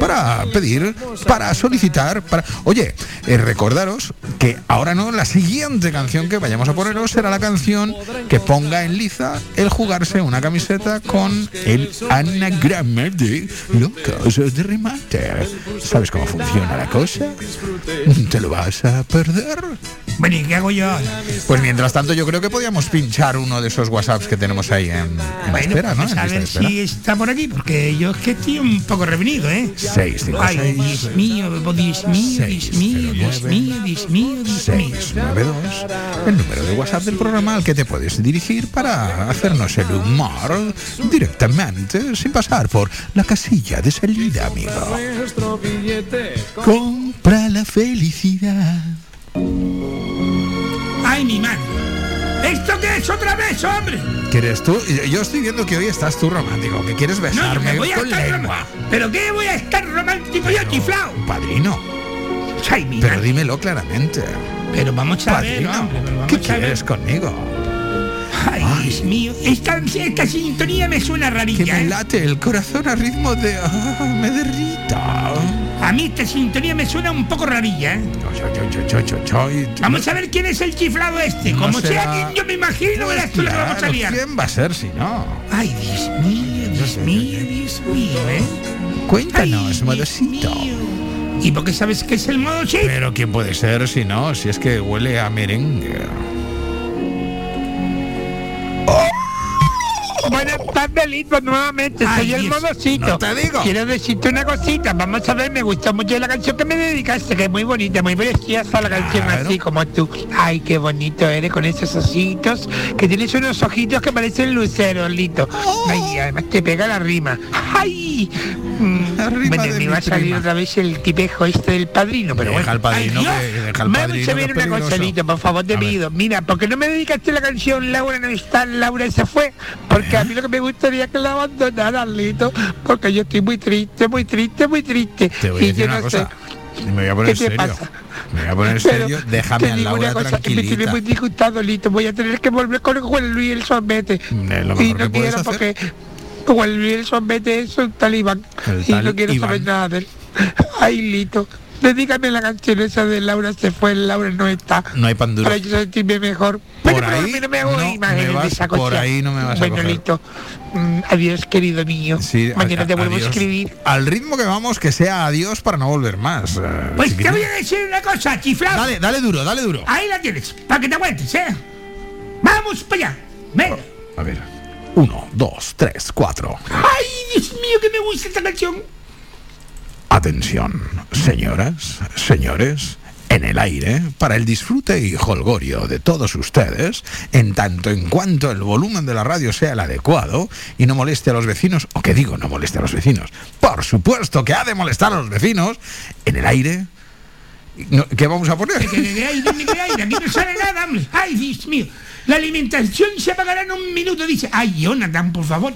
para pedir, para solicitar, para... Oye, eh, recordaros que ahora no, la siguiente canción que vayamos a poneros será la canción que ponga en liza el jugarse una camiseta con el anagrama de Locos de Remate. ¿Sabes cómo funciona la cosa? ¿Te lo vas a perder? Bueno, ¿y qué hago yo ahora? Pues mientras tanto yo creo que podíamos pinchar uno de esos WhatsApps que tenemos ahí en, en Bueno, espera, ¿no? pues En a ver si está por aquí, porque yo es que estoy un poco revenido, ¿eh? Seis, cinco, Ay, seis. Dios mío, Dios mío, Dios mío, Dios mío, Dios mío, Dios mío. 692, el número de WhatsApp del programa al que te puedes dirigir para hacernos el humor directamente, sin pasar por la casilla de salida, amigo. Nuestro billete Compra la felicidad. Ay, mi madre. ¿Esto qué es otra vez, hombre? ¿Quieres tú? Yo- estoy viendo que hoy estás tú romántico, que quieres No, besarme me voy a con estar lengua. ¿Pero qué voy a estar romántico yo, chiflao? Padrino, Ay, mi pero madre. dímelo claramente. Pero vamos a ver, Padrino, hombre, pero vamos ¿qué a ver. quieres conmigo? Ay, Dios mío. Esta, esta sintonía me suena Que rarilla, me ¿eh? late el corazón a ritmo de... ah, me derrita. A mí esta sintonía me suena un poco rarilla, ¿eh? Vamos a ver quién es el chiflado este. Como sea quien yo me imagino, verás tú lo que vamos a liar. ¿Quién va a ser si no? Ay, Dios mío, Dios mío, Dios mío, ¿eh? Cuéntanos, modosito. ¿Y por qué sabes que es el modo chip? Pero ¿quién puede ser si no? Si es que huele a merengue. Buenas tardes. Lito, nuevamente. Ay, Soy el no te digo. Quiero decirte una cosita. Vamos a ver, me gustó mucho la canción que me dedicaste, que es muy bonita, muy preciosa la canción, así como tú. Ay, qué bonito eres con esos ositos, que tienes unos ojitos que parecen luceros, Lito. Oh. Ay, además te pega la rima. Ay. Mm, bueno, me va a salir prima. otra vez el tipejo este del padrino, pero Deja bueno. al padrino Ay, que- deja al padrino una cosa. Lito, por favor, te pido. Mira, ¿por qué no me dedicaste la canción Laura no está, Laura se fue? Porque a mí lo que me gustaría es que la abandonaras, Lito, porque yo estoy muy triste, muy triste, muy triste. Te voy a y yo una no cosa. sé. Me voy a poner ¿Qué te serio. pasa? Me voy a poner Pero serio. Déjame te a digo Laura una cosa, que me tiene muy disgustado, Lito. Voy a tener que volver con Juan Luis el Sorbete. Lo Y no que quiero porque Juan Luis el Sorbete es un talibán. El y no quiero saber nada de él. Ay, Lito. Dedícame la canción esa de Laura se fue, Laura no está. No hay pan duro. Para yo sentirme mejor. Por Bueno, ahí no me hago no imágenes me vas- de esa por ahí no me vas a coger. Mm, adiós, querido mío. Sí, Mañana a- te vuelvo adiós. a escribir. Al ritmo que vamos, que sea adiós para no volver más. eh, Pues te voy a decir una cosa, chiflado. Dale, dale duro, dale duro. Ahí la tienes, para que te aguantes, ¿eh? Vamos para allá. Venga. A ver. Uno, dos, tres, cuatro. Ay, Dios mío, que me gusta esta canción. Atención, señoras, señores, en el aire, para el disfrute y holgorio de todos ustedes, en tanto en cuanto el volumen de la radio sea el adecuado y no moleste a los vecinos, o que digo, no moleste a los vecinos, por supuesto que ha de molestar a los vecinos, en el aire, no, ¿qué vamos a poner? Que de aire, de aire, aquí no sale nada. Ay, Dios mío. La alimentación se apagará en un minuto, dice. Ay, Jonathan, por favor.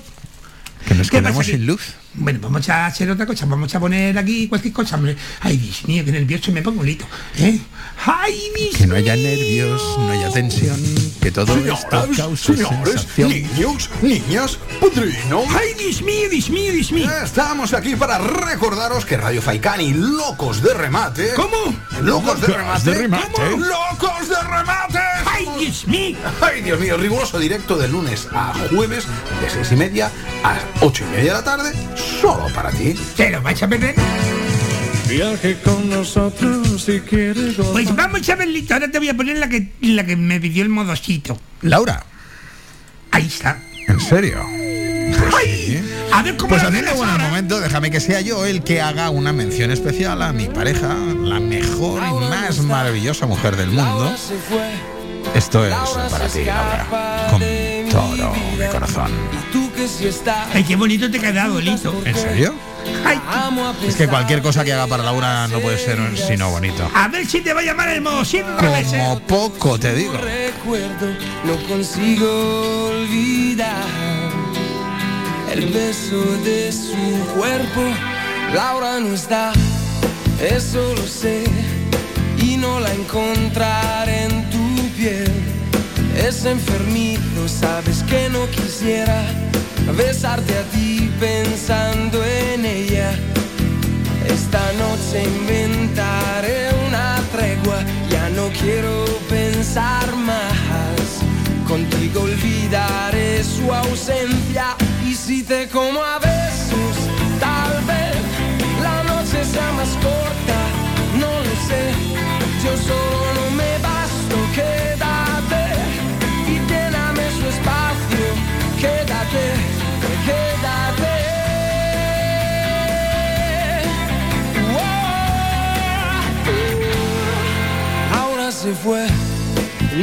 Que nos ¿Qué pasa quedamos sin luz. Bueno, vamos a hacer otra cosa. Vamos a poner aquí cualquier cosa, hombre. Ay, Dios mío, que nervioso me pongo, Lito. ¿Eh? Ay, Dios Que no haya nervios, no haya tensión, que todo esto cause sensación. niños, niñas, padrino. Ay, Dios mío, Dios mío, Dios mío. Estamos aquí para recordaros que Radio Faicani, locos de remate. ¿Cómo? Locos de remate. de remate. ¿Cómo? ¡Locos de remate! Ay, Dios mío. Ay, Dios mío, riguroso directo de lunes a jueves, de seis y media a ocho y media de la tarde, solo para ti. ¿Te lo vais a perder? Viaje con nosotros si quieres gozar. Pues vamos a ver, Lito. Ahora te voy a poner la que, la que me pidió el modosito. Laura, Ahí está. ¿en serio? Ay, a ver cómo Pues buen ahora. momento, déjame que sea yo el que haga una mención especial a mi pareja, la mejor y más maravillosa mujer del mundo. Esto es para ti, Laura, con todo mi corazón. Ay, qué bonito te ha quedado, Lito. ¿En serio? Ay, Es que cualquier cosa que haga para Laura no puede ser sino bonito. a ver si te va a llamar el modosito. Como poco te digo. recuerdo, no consigo olvidar el beso de su cuerpo. Laura no está, eso lo sé, y no la encontraré en tu piel. Es enfermizo, sabes que no quisiera besarte a ti pensando en ella. Esta noche inventaré una tregua, ya no quiero pensar más. Contigo olvidaré su ausencia y si te como a besos, tal vez la noche sea más corta, no lo sé. Yo solo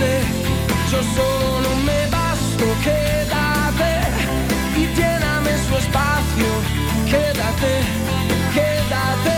Yo solo me basto, quédate y lléname su espacio, quédate, quédate.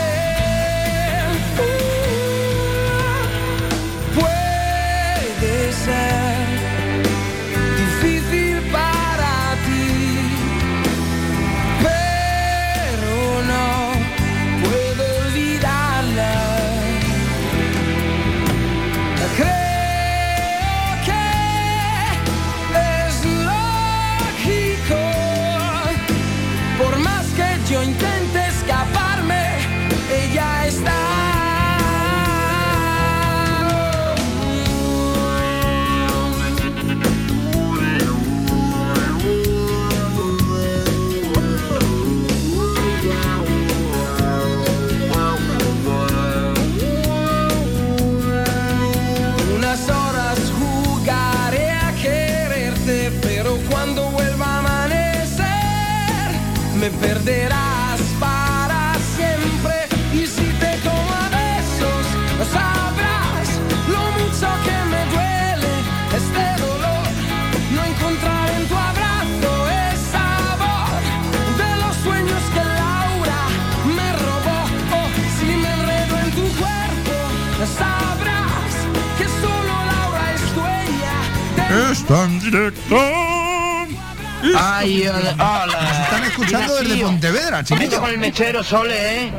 Ay, hola. Nos están escuchando desde Pontevedra, Chiquito con el mechero, Sole, ¿eh?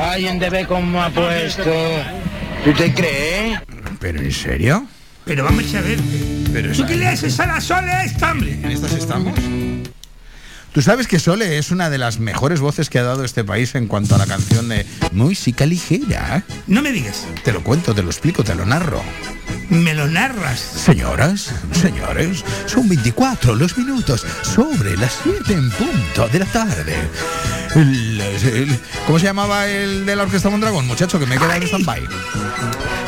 Ay, en DB cómo ha puesto. ¿Tú te crees? ¿Pero en serio? Pero vamos a ver. Pero ¿Tú qué le haces a la sola a esta, hombre? ¿En estas estamos? Tú sabes que Sole es una de las mejores voces que ha dado este país en cuanto a la canción de música ligera. No me digas. Te lo cuento, te lo explico, te lo narro. Me lo narras. Señoras, señores, son 24 los minutos sobre las 7 en punto de la tarde. El- el- ¿Cómo se llamaba el de la Orquesta Mondragón, muchacho, que me queda en stand-by?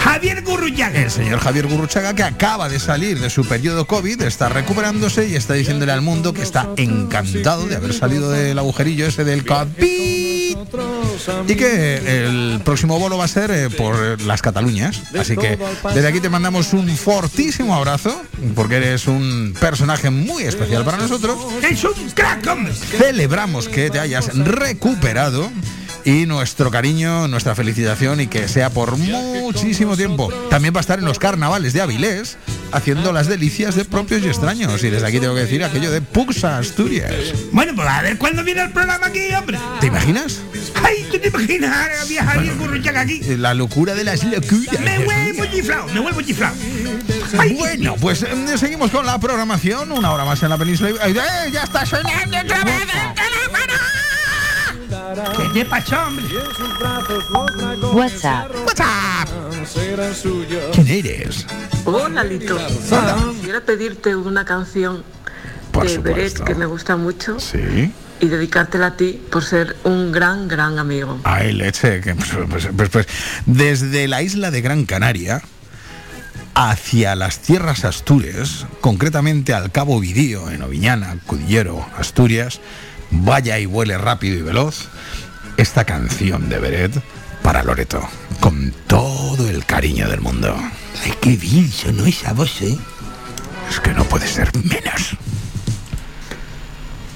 Javier Gurruchaga. El señor Javier Gurruchaga, que acaba de salir de su periodo COVID, está recuperándose y está diciéndole al mundo que está encantado de haber salido del agujerillo ese del COVID y que el próximo bolo va a ser eh, por las Cataluñas. Así que desde aquí te mandamos un fortísimo abrazo, porque eres un personaje muy especial para nosotros. Es un crack, hombre. Celebramos que te hayas recuperado y nuestro cariño, nuestra felicitación y que sea por muchísimo tiempo. También va a estar en los carnavales de Avilés haciendo las delicias de propios y extraños. Y desde aquí tengo que decir aquello de Puxa Asturias. Bueno, pues a ver cuándo viene el programa aquí, hombre. ¿Te imaginas? Ay, ¿tú te imaginas Javier Gurruchaga aquí? La locura de las locuras. Me vuelvo chiflado, me vuelvo chiflado. Bueno, pues eh, seguimos con la programación. Una hora más en la península. ¡Eh, ya está sonando otra vez el teléfono! ¿Qué hombre? WhatsApp. WhatsApp. ¿Quién eres? Hola, Lito. Hola. Quisiera pedirte una canción Por de Beret que me gusta mucho Sí. y dedicártela a ti por ser un gran, gran amigo. Ay, leche. que, pues, pues, pues, pues, desde la isla de Gran Canaria hacia las tierras Astures, concretamente al Cabo Vidío, en Oviñana, Cudillero, Asturias, vaya y vuele rápido y veloz, esta canción de Beret para Loreto, con todo el cariño del mundo. Ay, qué bien sonó esa voz, ¿eh? Es que no puede ser menos.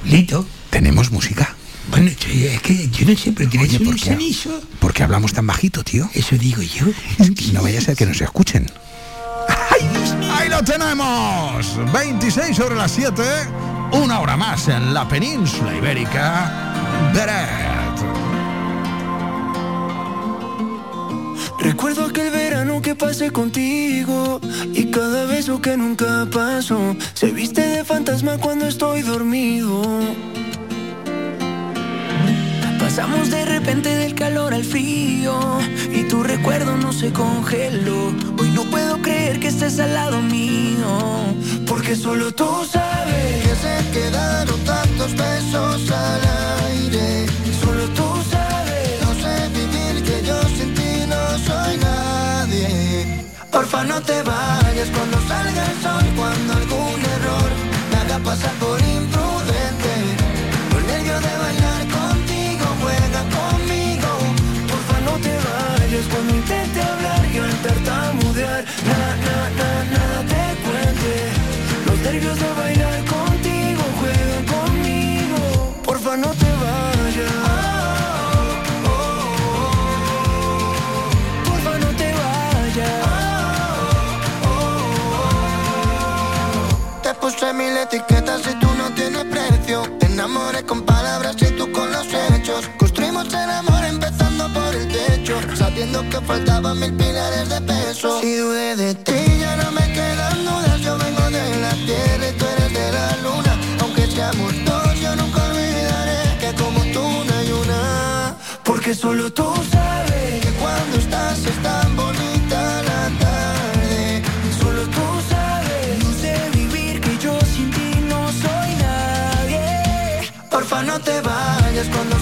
Lito. ¿Tenemos música? Bueno, es que yo no sé, pero tienes Oye, ¿por un qué? cenizo. ¿Por qué hablamos tan bajito, tío? Eso digo yo. No vaya a ser que nos escuchen. ¡Ahí lo tenemos! 26 sobre las 7, una hora más en la península ibérica. Beret. Recuerdo aquel verano que pasé contigo y cada beso que nunca pasó se viste de fantasma cuando estoy dormido. Pasamos de repente del calor al frío y tu recuerdo no se congeló. Que estés al lado mío, porque solo tú sabes que se quedaron tantos besos al aire. Solo tú sabes, no sé vivir que yo sin ti no soy nadie. Porfa no te vayas cuando salga el sol, cuando algún error me haga pasar por imprudente. Por nervio de bailar contigo, juega conmigo. Porfa no te vayas cuando nada, nada, nada te cuente. Los nervios de bailar contigo, juega conmigo. Porfa no te vayas. Porfa no te vayas. Te puse mil etiquetas y tú Que faltaban mil pilares de peso. Si dudé de ti, ya no me quedan dudas. Yo vengo de la tierra y tú eres de la luna. Aunque seamos dos, yo nunca olvidaré que como tú no hay una. Porque solo tú sabes que cuando estás es tan bonita la tarde. Solo tú sabes, no sé vivir que yo sin ti no soy nadie. Porfa no te vayas cuando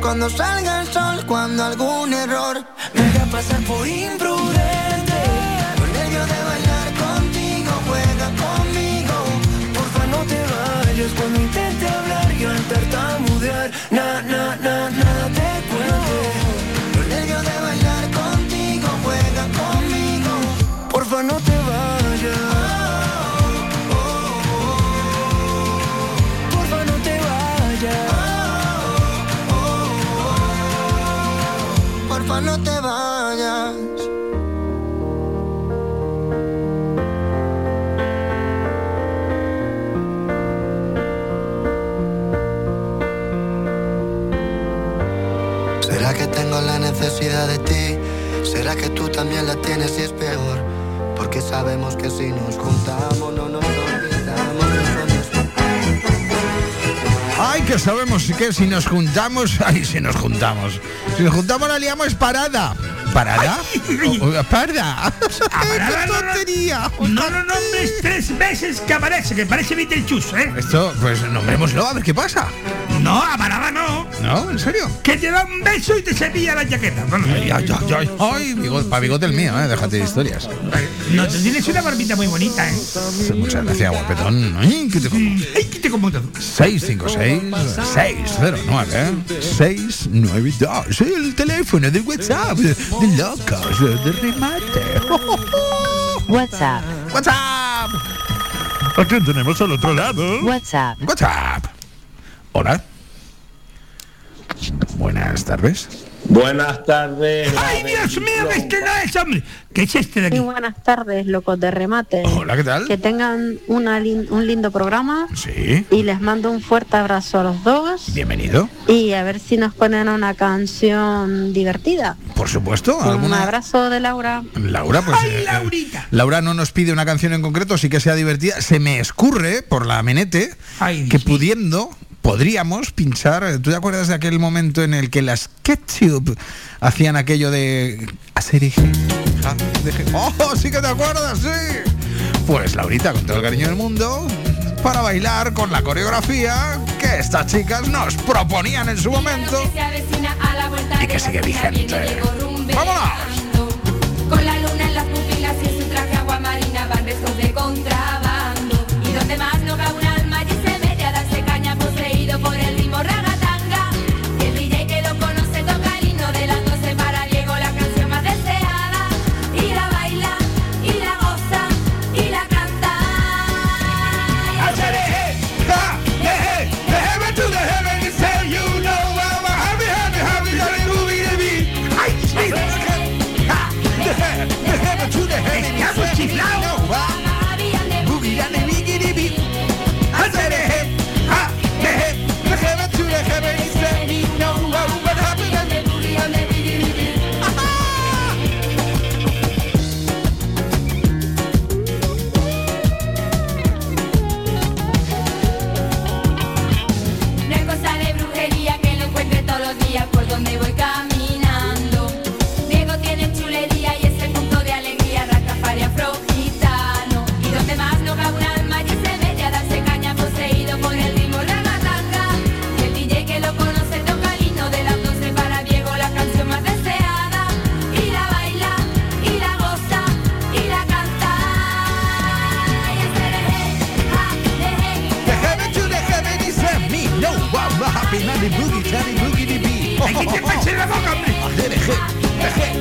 cuando salga el sol, cuando algún error Me haga pasar por imprudente. Con nervio de bailar contigo, juega conmigo. Porfa, no te vayas cuando intente hablar y al tartamudear. Na, na, na, nada también la tienes y es peor? Porque sabemos que si nos juntamos no nos olvidamos. Ay, que sabemos que si nos juntamos, ay, si nos juntamos. Si nos juntamos la liamos parada. ¿Parada? Parda. Parada, ¡Qué no, no. tontería! No lo nombres tres veces que aparece, que parece Beetlejuice, ¿eh? Esto, pues nombrémoslo, a ver qué pasa. No, a parada no. ¿No? ¿En serio? Que te da un beso y te cepilla la chaqueta. Bueno, Ay, ay, ay, ay, bigote, para bigote el mío, eh, déjate de historias. No, tú tienes una barbita muy bonita, ¿eh? Muchas gracias, guapetón. Ay, que te como. Ay, que te como todo. 656-609-2. El teléfono de WhatsApp locos de remate. WhatsApp. WhatsApp. ¿A quién tenemos al otro lado? WhatsApp. WhatsApp. Hola. Buenas tardes. Buenas tardes. ¡Ay, Dios mío, que este no es, hombre! ¿Qué es este de Muy aquí? buenas tardes, locos de remate. Hola, ¿qué tal? Que tengan una lin- un lindo programa Sí. y les mando un fuerte abrazo a los dos Bienvenido. y a ver si nos ponen una canción divertida. Por supuesto. Un ¿Alguna? abrazo de Laura. Laura, pues. eh, eh, Laura no nos pide una canción en concreto, sí que sea divertida. Se me escurre por la menete que pudiendo podríamos pinchar. eh, ¿Tú te acuerdas de aquel momento en el que las Ketchup hacían aquello de ¡Oh, sí que te acuerdas! ¡Sí! Pues Laurita, con todo el cariño del mundo, para bailar con la coreografía que estas chicas nos proponían en su momento y que sigue vigente. ¡Vámonos! Hombre!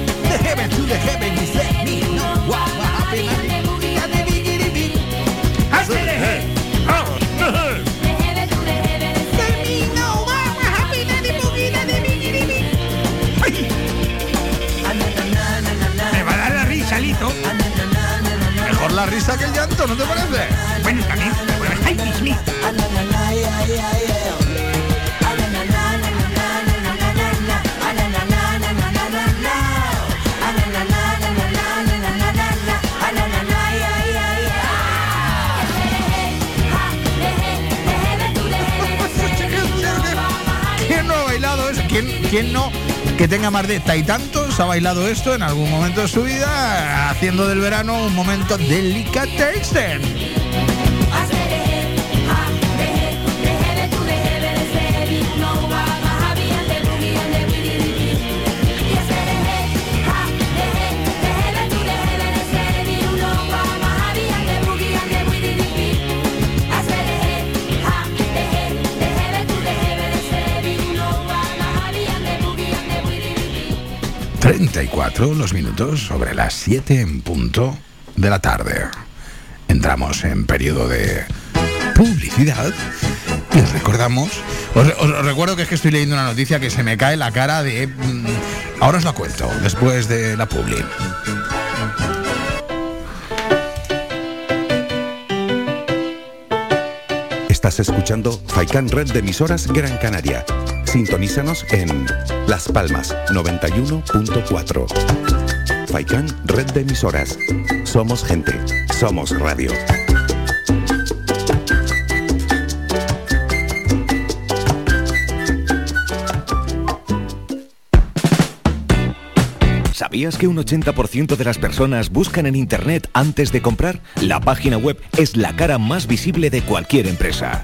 Me va a dar la risa, Lito. Mejor la risa que el llanto, ¿no te parece? Bueno, también. ¡Ay, Dios ¿quién no? Que tenga más de y tantos, ha bailado esto en algún momento de su vida, haciendo del verano un momento delicatessen. 34 los minutos sobre las 7 en punto de la tarde. Entramos en periodo de publicidad y os recordamos, os, os recuerdo que es que estoy leyendo una noticia que se me cae la cara de... mm, ahora os la cuento, después de la publi. Estás escuchando Faikan Red de emisoras Gran Canaria. Sintonízanos en Las Palmas 91.4. Faikan Red de emisoras. Somos gente. Somos radio. ¿Sabías que un 80% de las personas buscan en Internet antes de comprar? La página web es la cara más visible de cualquier empresa.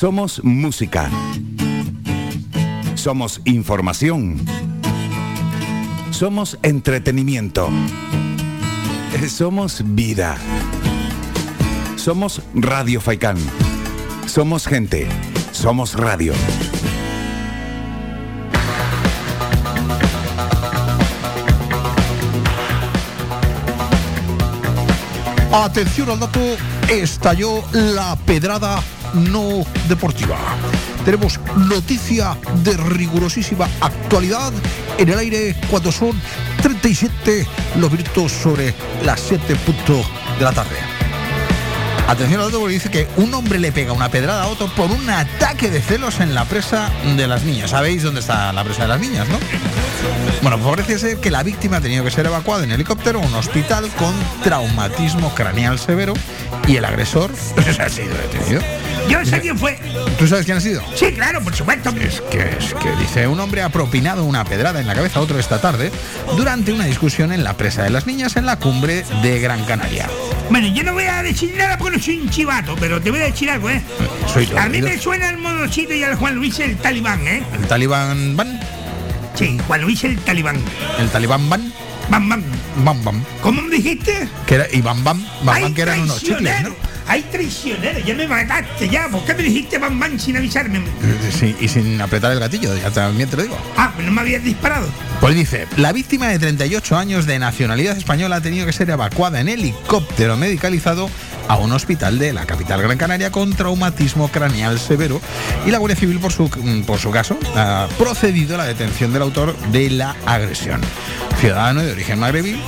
Somos música. Somos información. Somos entretenimiento. Somos vida. Somos Radio Faikán. Somos gente. Somos radio. Atención al dato, estalló la pedrada no deportiva. Tenemos noticia de rigurosísima actualidad en el aire cuando son 37 los minutos sobre las 7 puntos de la tarde. Atención al porque dice que un hombre le pega una pedrada a otro por un ataque de celos en la presa de las niñas. ¿Sabéis dónde está la presa de las niñas, no? Bueno, pues parece ser que la víctima ha tenido que ser evacuada en helicóptero a un hospital con traumatismo craneal severo y el agresor ha sido detenido. Yo sé quién fue. ¿Tú sabes quién ha sido? Sí, claro, por supuesto. Es que, es que dice, un hombre ha propinado una pedrada en la cabeza a otro esta tarde durante una discusión en la presa de las niñas en la cumbre de Gran Canaria. Bueno, yo no voy a decir nada porque no soy un chivato, pero te voy a decir algo, ¿eh? Soy tu A mí me suena el monochito y al Juan Luis el talibán, ¿eh? El talibán van, Sí, Juan Luis el talibán. el talibán van, Bam, bam. bam bam, ¿Cómo me dijiste? que era, y bam bam, bam bam que eran unos chicles, ¿no? Hay traicionero. Ya me mataste ya. ¿Por qué me dijiste bam, bam sin avisarme? Eh, Sí, y sin apretar el gatillo, ya también te lo digo. Ah, pues no me habías disparado. Pues dice, la víctima de 38 años de nacionalidad española ha tenido que ser evacuada en helicóptero medicalizado a un hospital de la capital Gran Canaria con traumatismo craneal severo y la Guardia Civil por su, mm, por su caso ha procedido a la detención del autor de la agresión. Ciudadano de origen magrebí,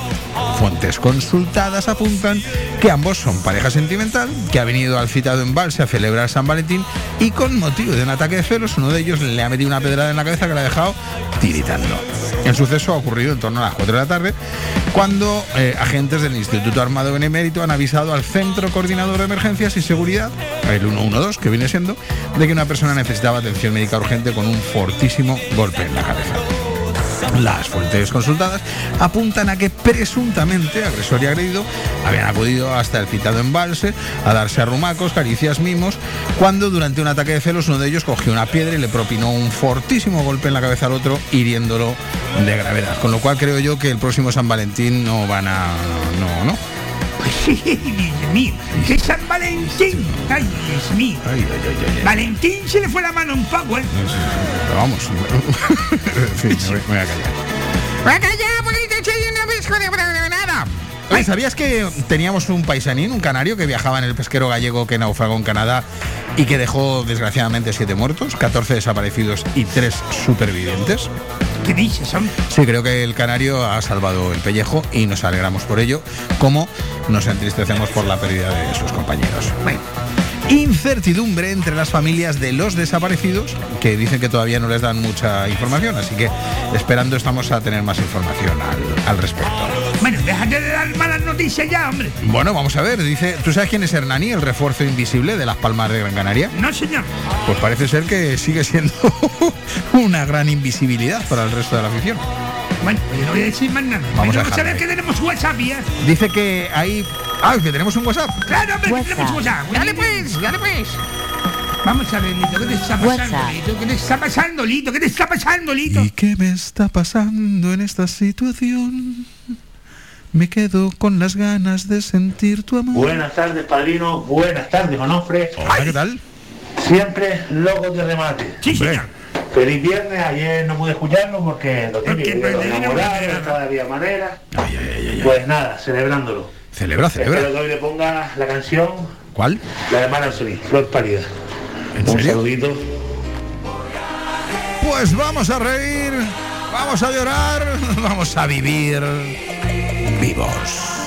fuentes consultadas apuntan que ambos son pareja sentimental, que ha venido al citado embalse a celebrar San Valentín y con motivo de un ataque de celos uno de ellos le ha metido una pedrada en la cabeza que le ha dejado tiritando. El suceso ha ocurrido en torno a las 4 de la tarde, cuando eh, agentes del Instituto Armado Benemérito han avisado al Centro Coordinador de Emergencias y Seguridad, el 112, que viene siendo, de que una persona necesitaba atención médica urgente con un fortísimo golpe en la cabeza. Las fuentes consultadas apuntan a que presuntamente agresor y agredido habían acudido hasta el citado embalse a darse arrumacos, caricias, mimos, cuando durante un ataque de celos uno de ellos cogió una piedra y le propinó un fortísimo golpe en la cabeza al otro, hiriéndolo de gravedad. Con lo cual creo yo que el próximo San Valentín no van a... no, no. Dios mío, que San Valentín. Ay, Dios mío. Valentín se le fue la mano un poco, ¿eh? Pero vamos. en fin, me voy, me voy a callar. ¡Va a callar, bonito, soy una vez con nada! Oye, ¿sabías que teníamos un paisanín, un canario, que viajaba en el pesquero gallego que naufragó en Canadá y que dejó desgraciadamente siete muertos, 14 desaparecidos y tres supervivientes? ¿Qué dices, hombre? Sí, creo que el canario ha salvado el pellejo y nos alegramos por ello, como nos entristecemos por la pérdida de sus compañeros. Bueno. Incertidumbre entre las familias de los desaparecidos, que dicen que todavía no les dan mucha información, así que esperando estamos a tener más información al, al respecto. Bueno, déjate de dar malas noticias ya, hombre. Bueno, vamos a ver, dice, ¿tú sabes quién es Hernani, el refuerzo invisible de las Palmas de Gran Canaria? No, señor. Pues parece ser que sigue siendo una gran invisibilidad para el resto de la afición. Bueno, pues yo no voy a decir más nada. Vamos a ver que tenemos WhatsApp ya. Dice que hay... Ah, que tenemos un WhatsApp. Claro, hombre, que tenemos WhatsApp. Dale pues, dale pues. Vamos a ver, Lito, ¿qué te está pasando, WhatsApp. Lito? ¿Qué te está pasando, Lito? ¿Qué te está pasando, Lito? ¿Y qué me está pasando en esta situación? Me quedo con las ganas de sentir tu amor. Buenas tardes, padrino. Buenas tardes, Onofre. Hola, ¿qué tal? Siempre locos de remate. Sí, señor. Feliz viernes. Ayer no pude escucharlo porque lo típico, Porque no de enamorados, manera. todavía manera. Pues nada, celebrándolo. Celebra, celebra. Espero que hoy le ponga la canción, ¿Cuál? la de Manasoli, Flor Pálida. Un serio? saludito. Pues vamos a reír, vamos a llorar, vamos a vivir vivos.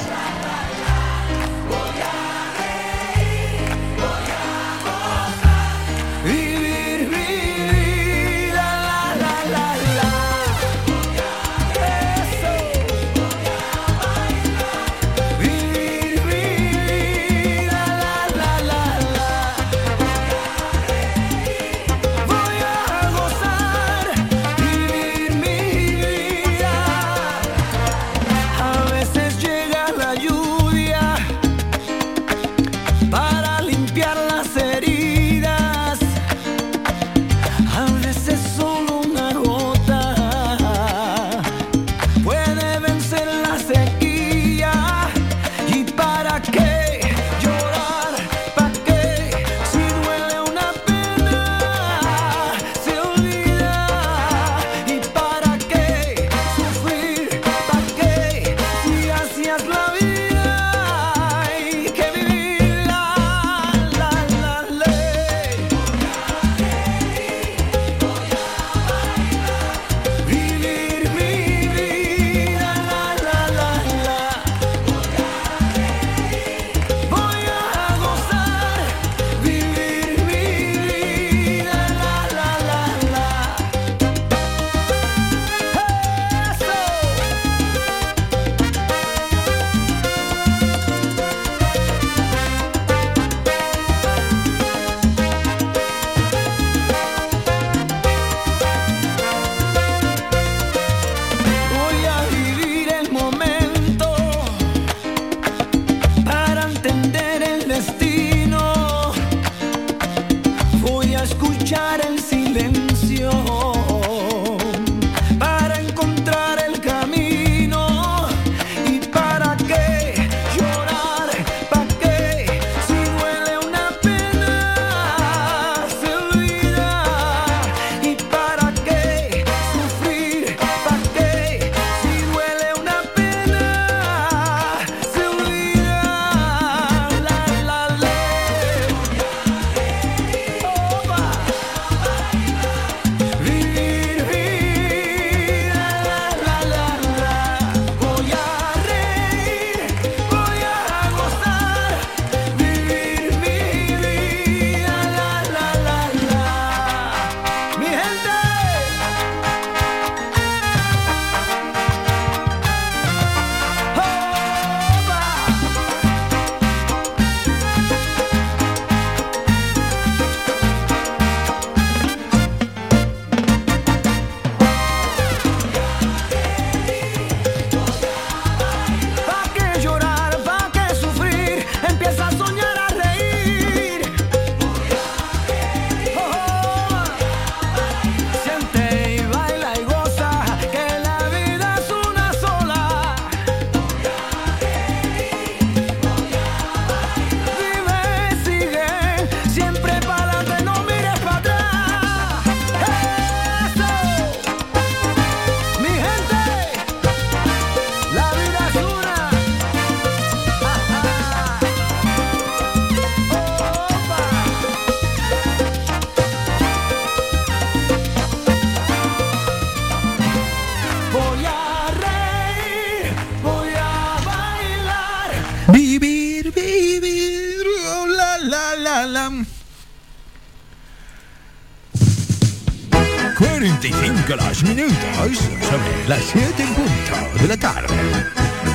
45 los minutos sobre las 7 en punto de la tarde.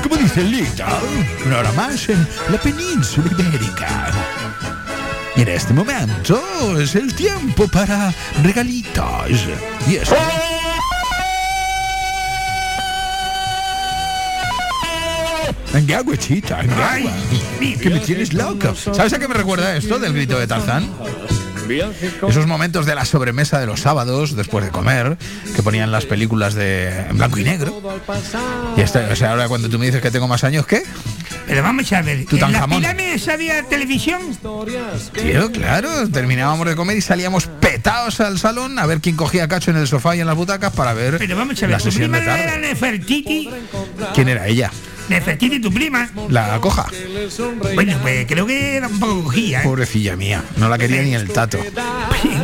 Como dice Lito, una hora más en la península ibérica. Y en este momento es el tiempo para regalitos. Y eso. Angagua, chita, angagua. Que me tienes loco. ¿Sabes a qué me recuerda esto del grito de Tarzán? Esos momentos de la sobremesa de los sábados, después de comer, que ponían las películas de en blanco y negro. Y esta- o sea, ahora cuando tú me dices que tengo más años, ¿qué? Pero vamos a ver, ¿en las pirámides había televisión? Tío, claro, terminábamos de comer y salíamos petados al salón a ver quién cogía cacho en el sofá y en las butacas para ver Pero vamos a la ver, sesión prima de tarde. era Nefertiti, ¿Quién era ella? Nefertiti tu prima. La coja. Bueno, pues creo que era un poco cogía, ¿eh? Pobrecilla mía, no la quería ni el tato.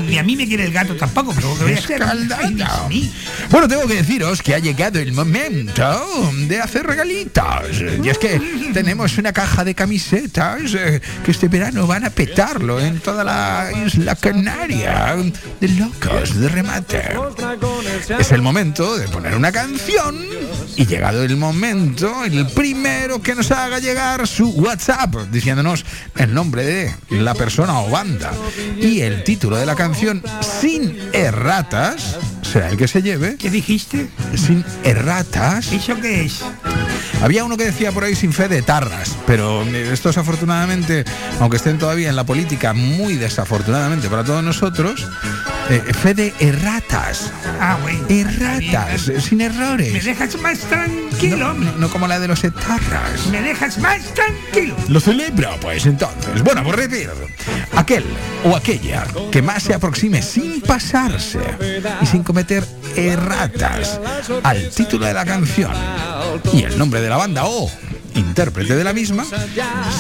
Ni a mí me quiere el gato tampoco, pero ¿qué voy a hacer? Ay, Dios mío. Bueno, tengo que deciros que ha llegado el momento de hacer regalitos. Y es que tenemos una caja de camisetas eh, que este verano van a petarlo en toda la isla canaria de locos de remate. Es el momento de poner una canción y llegado el momento, el primero que nos haga llegar su WhatsApp diciéndonos el nombre de la persona o banda y el título de la canción sin erratas será el que se lleve. ¿Qué dijiste? Sin erratas. ¿Eso qué es? Había uno que decía por ahí sin fe de tarras, pero eh, estos afortunadamente, aunque estén todavía en la política, muy desafortunadamente para todos nosotros, eh, fe de erratas. Ah, güey. Erratas, sin errores. Me dejas más tranquilo. No como la de los etarras. Me dejas más tranquilo. Lo celebra, pues entonces. Bueno, pues repito. Aquel o aquella que más se aproxime sin pasarse y sin cometer erratas al título de la canción y el nombre de la banda o intérprete de la misma,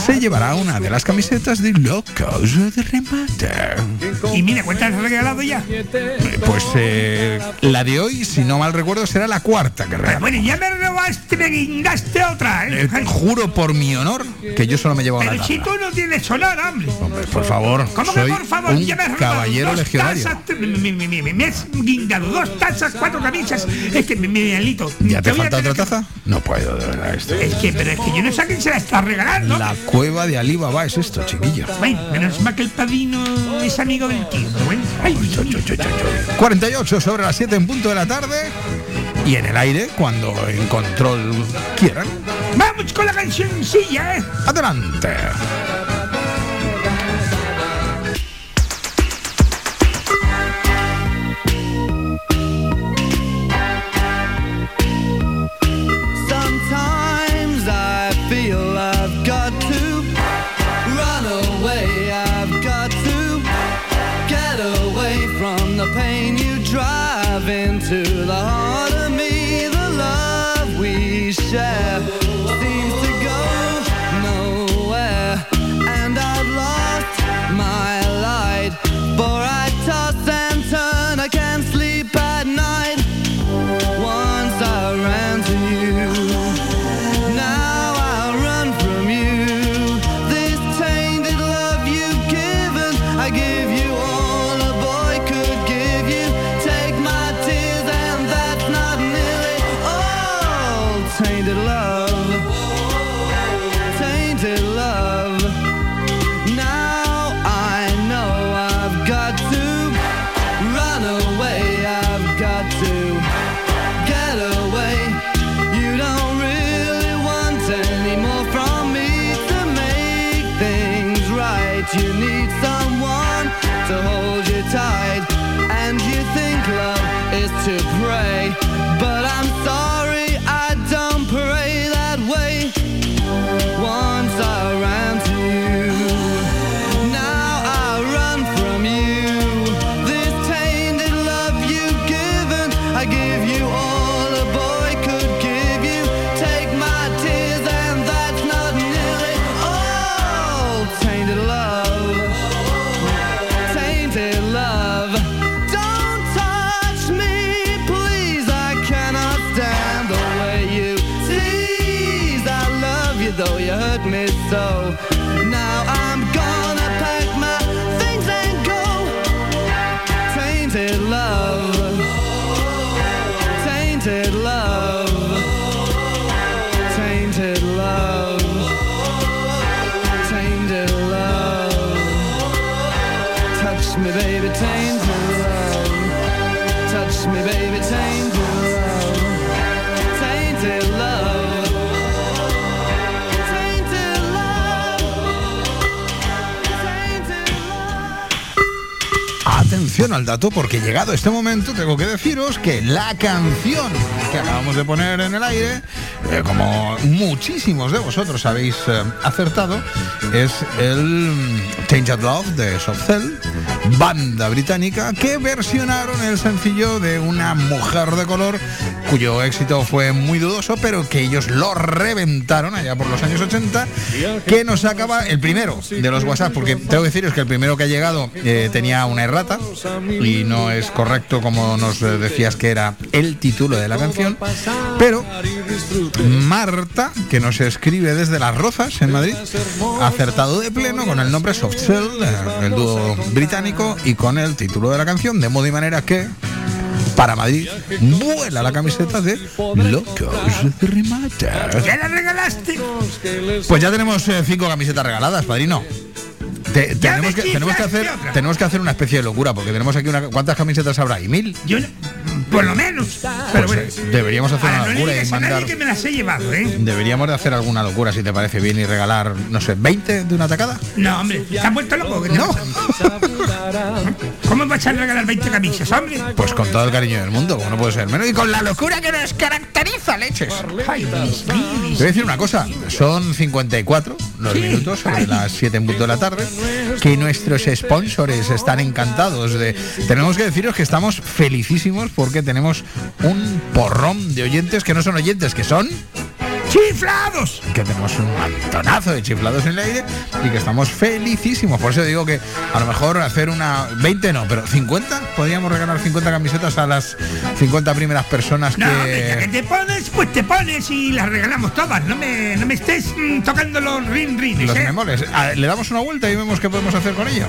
se llevará una de las camisetas de Locos de Remate. Y mira, ¿cuántas has regalado ya? Pues eh, la de hoy, si no mal recuerdo, será la cuarta que regalo. Bueno, ya me robaste, me guindaste otra, ¿eh? Eh, juro por mi honor que yo solo me llevo una Pero si tú no tienes honor, hombre. Por favor, ¿Cómo que por favor? un ya me caballero dos legionario. tazas, me, me- me- me- me has guindado dos tazas, cuatro camisas. Es que, mi Miguelito. ¿Ya te a falta otra taza? No puedo, de verdad, esto. que- Es que, pero es que yo no sé a quién se la está regalando. La cueva de Alibaba es esto, chiquillo. Bueno, menos mal que el padrino es amigo del tío. bueno. Ay, 48 sobre las 7 en punto de la tarde. Y en el aire, cuando en control quieran. Vamos con la cancioncilla, ¿eh? Adelante. Al dato porque llegado este momento tengo que deciros que la canción que acabamos de poner en el aire, eh, como muchísimos de vosotros habéis eh, acertado, es el mm, Tainted Love de Soft Cell, banda británica que versionaron el sencillo de una mujer de color cuyo éxito fue muy dudoso, pero que ellos lo reventaron allá por los años 80, que nos acaba el primero de los WhatsApp, porque tengo que deciros que el primero que ha llegado eh, tenía una errata y no es correcto como nos decías que era el título de la canción, pero Marta, que nos escribe desde Las Rozas, en Madrid, acertado de pleno con el nombre Soft Cell, el dúo británico, y con el título de la canción, de modo y manera que para Madrid vuela la camiseta de Locos de Remata. ¿Ya la regalaste? Pues ya tenemos eh, cinco camisetas regaladas, padrino. Te- tenemos, que, tenemos, que hacer, tenemos que hacer una especie de locura, porque tenemos aquí una... ¿Cuántas camisetas habrá? ¿Y mil? Yo, por lo menos. Pero Pues, bueno, eh, deberíamos hacer una no locura y digas a nadie mandar... que me las he llevado, ¿eh? Deberíamos de hacer alguna locura, si te parece bien, y regalar, no sé, 20 de una tacada. No, hombre, ¿te has vuelto loco? ¿Qué te No. ¿Cómo vas a regalar 20 camisas, hombre? Pues con todo el cariño del mundo, como no puede ser menos. Y con la locura que nos caracteriza, leches. Ay, mis Te voy a decir una cosa, son 54 los minutos sobre las 7 en punto de la tarde, que nuestros sponsors están encantados de... Tenemos que deciros que estamos felicísimos porque tenemos un porrón de oyentes que no son oyentes, que son... ¡Chiflados! Que tenemos un montonazo de chiflados en el aire y que estamos felicísimos. Por eso digo que a lo mejor hacer una... 20 no, pero 50, podríamos regalar 50 camisetas a las 50 primeras personas No, que que... te pones, pues te pones y las regalamos todas. No me, no me estés mm, tocando los rin rines, Los ¿eh? memoles. Ah, Le damos una vuelta y vemos qué podemos hacer con ello.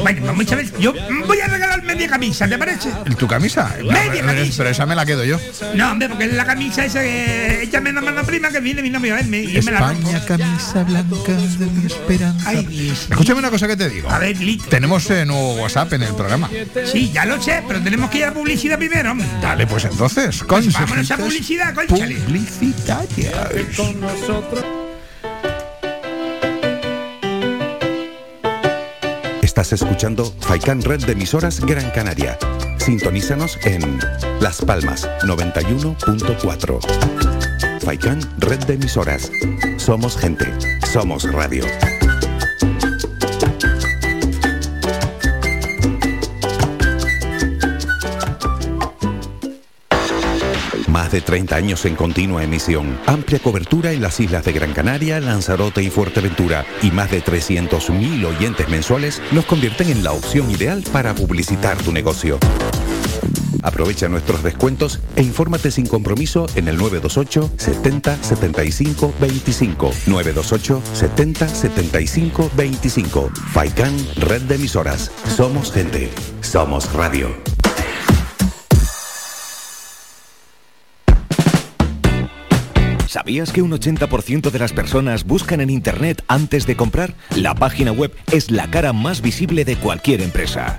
Bueno, muchas veces. Yo voy a regalar media camisa, ¿te parece? ¿Tu camisa? Media Pero- camisa. Pero esa me la quedo yo. No, hombre, porque es la camisa esa que ella me manda prima que viene mi novio a verme y yo me la. España, camisa blanca de mi esperanza. Ay, Dios. Escúchame una cosa que te digo. A ver, Lito. Tenemos eh, nuevo WhatsApp en el programa. Sí, ya lo sé, pero tenemos que ir a publicidad primero. Dale, pues entonces, Pues vámonos a publicidad, conchale. publicitarios. Estás escuchando Faikan Red de emisoras Gran Canaria. Sintonízanos en Las Palmas 91.4. Faikan Red de emisoras. Somos gente. Somos radio. Más de 30 años en continua emisión, amplia cobertura en las islas de Gran Canaria, Lanzarote y Fuerteventura y más de 300.000 oyentes mensuales nos convierten en la opción ideal para publicitar tu negocio. Aprovecha nuestros descuentos e infórmate sin compromiso en el 928 70 75 25. 928 70 75 25. Faikan Red de Emisoras. Somos gente. Somos radio. ¿Sabías que un 80% de las personas buscan en Internet antes de comprar? La página web es la cara más visible de cualquier empresa.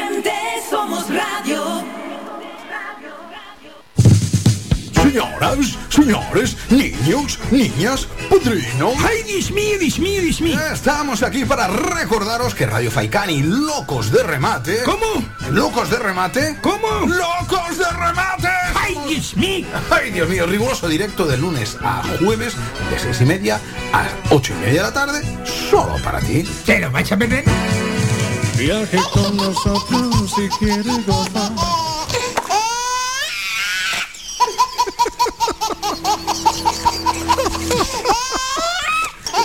Señoras, Señores, niños, niñas, padrinos. ¡Ay, Dios mío, Dios mío, Dios mío! Estamos aquí para recordaros que Radio Faicani, locos de remate. ¿Cómo? ¿Locos de remate? ¿Cómo? ¡Locos de remate! ¡Ay, Dios mío! ¡Ay, Dios mío! Riguroso directo de lunes a jueves, de seis y media a ocho y media de la tarde, solo para ti. ¿Te lo vais a perder? Viaje con nosotros si quieres gozar.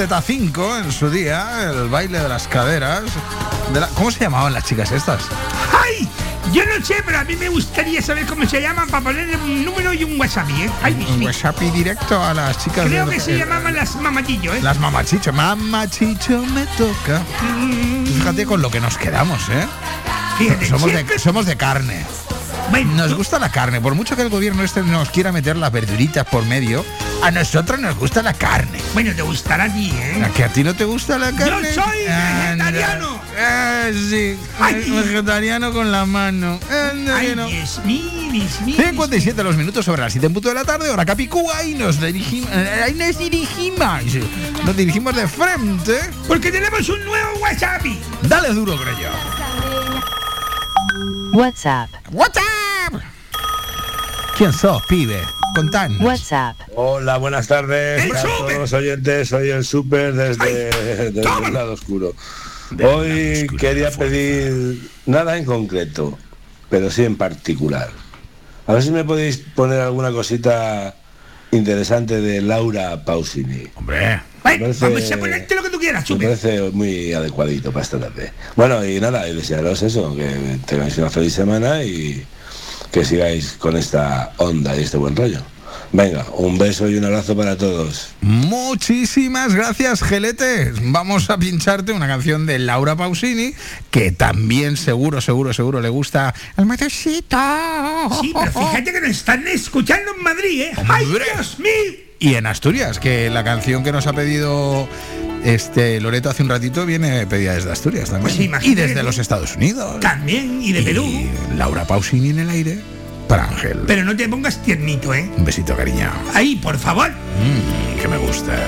Teta 5 en su día, el baile de las caderas. de la- ¿Cómo se llamaban las chicas estas? ¡Ay! Yo no sé, pero a mí me gustaría saber cómo se llaman para ponerle un número y un WhatsApp, ¿eh? ¡Ay, Un mío! WhatsApp directo a las chicas Creo de- que se llamaban las mamatillos, ¿eh? Las mamachicho. Mamachicho me toca. Tú Fíjate con lo que nos quedamos, ¿eh? Fíjate, somos, siempre- de, somos de carne. Nos gusta la carne. Por mucho que el gobierno este nos quiera meter las verduritas por medio, a nosotros nos gusta la carne. Bueno, te gustará a ti, ¿eh? ¿A que a ti no te gusta la carne? ¡Yo soy vegetariano! Eh, sí, vegetariano con la mano. ¡Ay. Dios mío, Dios mío! 57 los minutos sobre las 7 en punto de la tarde, hora Capicúa, y nos dirigimos. Ahí nos dirigimos. Nos dirigimos de frente. Porque tenemos un nuevo WhatsApp. Dale duro, creo WhatsApp. WhatsApp. ¿Quién sos, pibe? Contanos. WhatsApp. Hola, buenas tardes ¡El a todos los oyentes. Soy el super desde, desde el lado oscuro. Hoy quería pedir nada en concreto, pero sí en particular. A ver si me podéis poner alguna cosita interesante de Laura Pausini. Hombre. Parece- vamos a ponerte lo que tú quieras, Me parece muy adecuadito para esta tarde. Bueno, y nada, y desearos eso, que tengáis una feliz semana y que sigáis con esta onda y este buen rollo. Venga, un beso y un abrazo para todos. Muchísimas gracias, Gelete. Vamos a pincharte una canción de Laura Pausini, que también seguro, seguro, seguro le gusta el matecito. Sí, pero fíjate que nos están escuchando en Madrid, ¿eh? ¡Ay. Dios mío! Y en Asturias, que la canción que nos ha pedido este Loreto hace un ratito viene pedida desde Asturias también. Pues sí, y desde los Estados Unidos. También, y de Perú. Laura Pausini en el aire para Ángel. Pero no te pongas tiernito, ¿eh? Un besito, cariño. Ahí, por favor. Mm, que me gustas.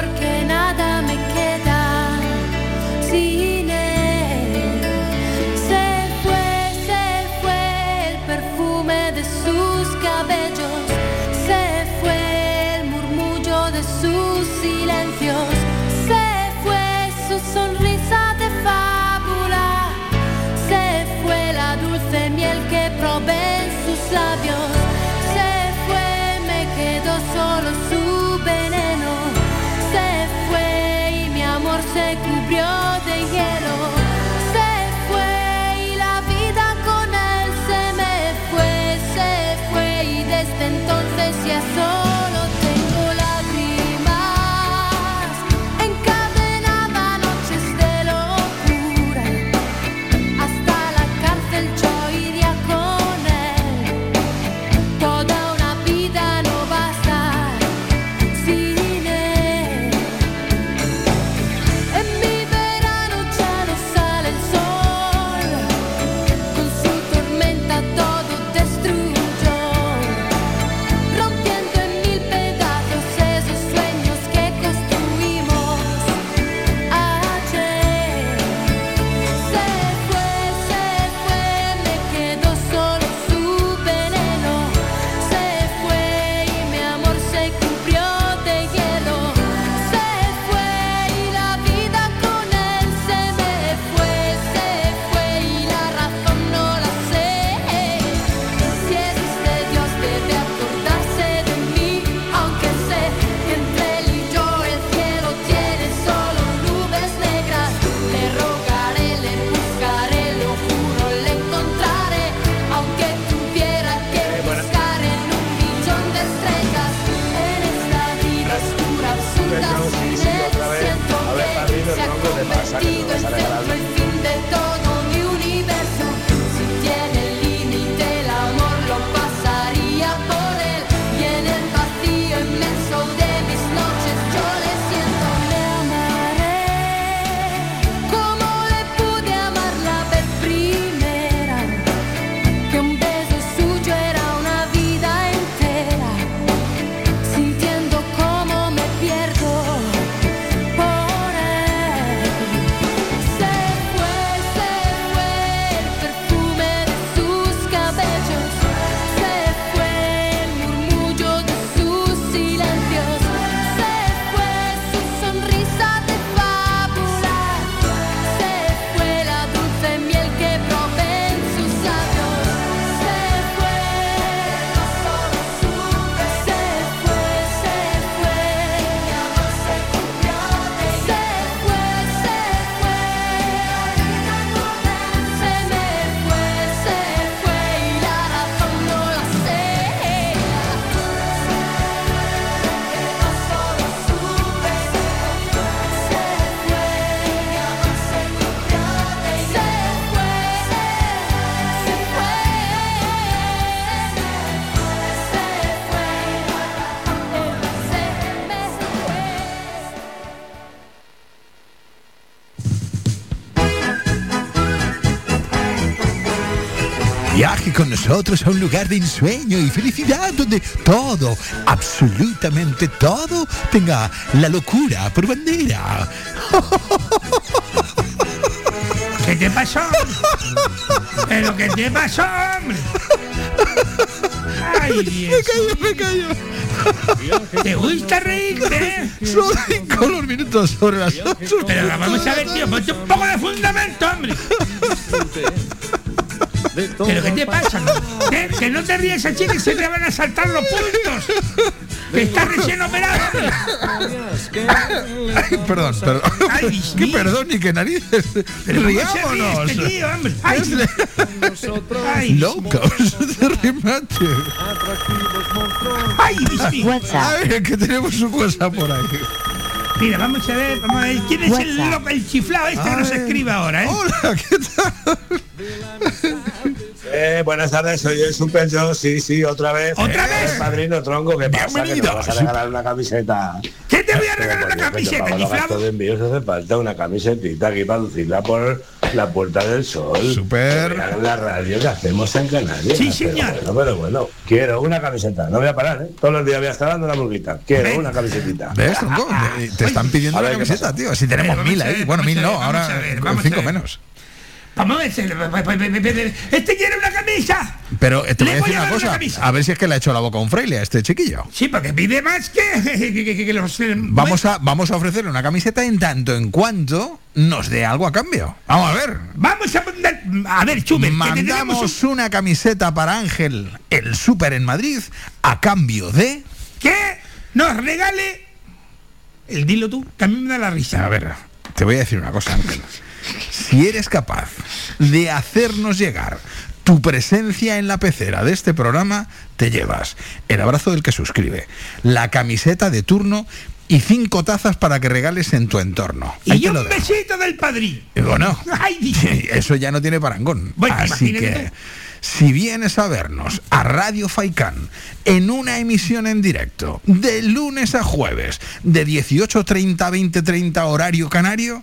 Porque nada me queda sin nosotros a un lugar de ensueño y felicidad donde todo, absolutamente todo, tenga la locura por bandera. ¿Qué te pasó? ¿Pero qué te pasó, hombre? Ay, Dios. Me callo, me callo. ¿Te gusta reírte? Son cinco los minutos sobre las ocho. Pero vamos a ver, tío, ponte un poco de fundamento, hombre. ¿Pero qué te pasa? ¿Qué? Que no te ríes así que se te van a saltar los puntos. Que estás recién operado. Ay, perdón, perdón. Ay, ¿Qué perdón ni qué narices? Pero ¿cómo se ríe Riámonos. este tío, hombre? Ay, ay, Locos de remate. ay. A que tenemos un WhatsApp por ahí. Mira, vamos a ver, vamos a ver. ¿Quién es el loco, el chiflado este que nos escribe ahora, eh? Hola, ¿qué tal? Eh, buenas tardes, soy el Super Yo, sí, sí, otra vez. ¿Otra Eh, vez? Padrino Tronco, ¿qué pasa? Que Bienvenido. nos vas a regalar una camiseta. ¿Qué te voy a regalar Pero, una camiseta, que para los chiflado? gastos de envíos hace falta una camisetita aquí para lucirla por la Puerta del Sol. Súper. En la radio que hacemos en Canarias. Sí, Pero señor. Bueno, pero bueno, quiero una camiseta. No voy a parar, ¿eh? Todos los días voy a estar dando una burguita. Quiero Ven. una camisetita. ¿Ves, tronco? Te- Te están pidiendo A la ver, ¿qué camiseta, tío. Si tenemos mil ahí. Bueno, mil no, ahora cinco menos. Vamos a ver, este quiere una camisa. Pero eh, te voy a decir una cosa. A ver si es que le ha hecho la boca a un fraile a este chiquillo. Sí, porque pide más que, que, que- que- que los... eh, Vamos a, vamos a ofrecerle una camiseta en tanto en cuanto nos dé algo a cambio. Vamos a ver. Vamos a mandar... A ver, Chuber, un- Mandamos una camiseta para Ángel, el súper en Madrid, a cambio de... que nos regale... El dilo tú, que a mí me da la risa. A ver, te voy a decir una cosa, Ángel. Si eres capaz de hacernos llegar tu presencia en la pecera de este programa, te llevas el abrazo del que suscribe, la camiseta de turno y cinco tazas para que regales en tu entorno. Ahí Y un besito del padrino. Y Bueno, eso ya no tiene parangón. Bueno, Así imagínate que, si vienes a vernos a Radio Faicán en una emisión en directo de lunes a jueves de 18.30 a 20.30 horario canario,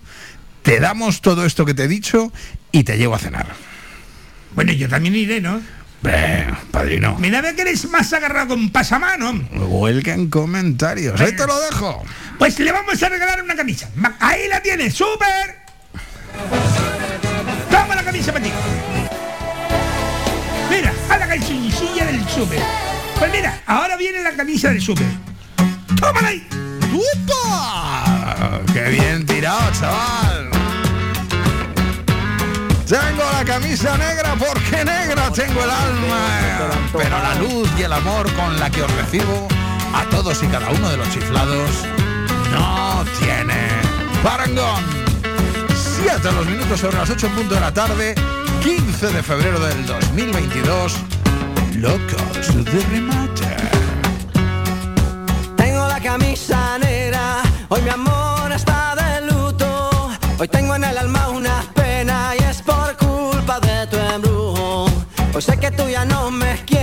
te damos todo esto que te he dicho y te llevo a cenar. Bueno, yo también iré, ¿no? Ven, padrino. Mira, ve que eres más agarrado con pasamano. Huelgan comentarios. Ahí te lo dejo. Pues le vamos a regalar una camisa. Ahí la tienes, súper. Toma la camisa para ti. Mira, a la calzoncilla del súper. Pues mira, ahora viene la camisa del súper. ¡Tómala ahí! ¡Upa! ¡Qué bien tirado, chaval! Tengo la camisa negra porque negra tengo el alma. Pero la luz y el amor con la que os recibo a todos y cada uno de los chiflados no tiene parangón. Siete los minutos sobre las 8 en punto de la tarde, 15 de febrero del 2022. Locos de remate. Tengo la camisa negra, hoy mi amor está de luto. Hoy tengo en el alma una embrujo. Hoy sé que tú ya no me quieres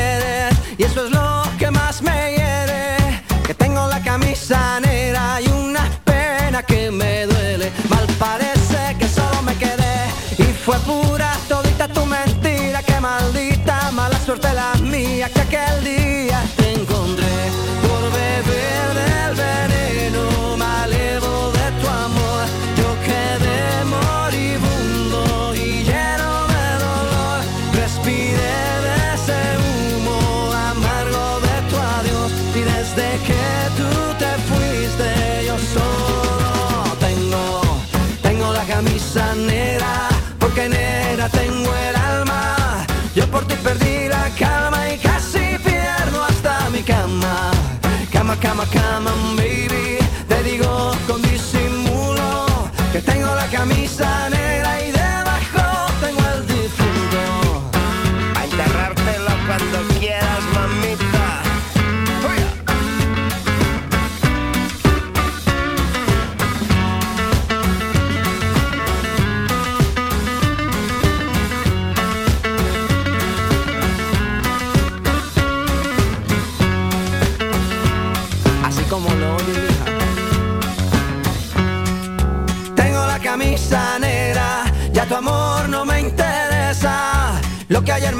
Cama, cama, cama, baby.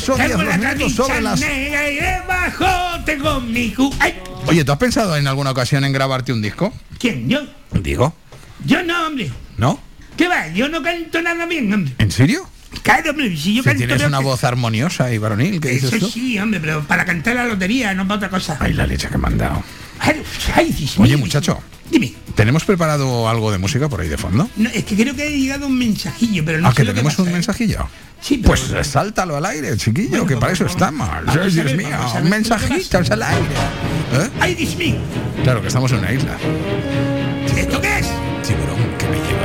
que son 10 Tengo la minutos camisa sobre las... negra y debajo tengo mi cu... ¡Ay! Oye, ¿tú has pensado en alguna ocasión en grabarte un disco? ¿Quién? ¿Yo? Digo, Yo no, hombre. ¿no? ¿Qué va? Yo no canto nada bien, hombre. ¿En serio? Claro, hombre, si yo Si canto... tienes una que- voz armoniosa y varonil, ¿qué dices Eso tú? sí, hombre, pero para cantar la lotería, no para otra cosa. Ay, la leche que me han dado. Ay, ay, Dios Oye, muchacho. Dime. ¿Tenemos preparado algo de música por ahí de fondo? No, es que creo que ha llegado un mensajillo, pero no ¿Ah, sé que lo que tenemos pasa, un ¿eh? mensajillo? Sí, pero- Pues eh, sáltalo al aire, chiquillo, Bueno, que pues para eso estamos. a Ay, Dios ver, mío, a un mensajito al aire. ¿Eh? ¡Ay, Dios mío! Claro, que estamos en una isla. ¿Esto qué es? Tiburón que me lleva.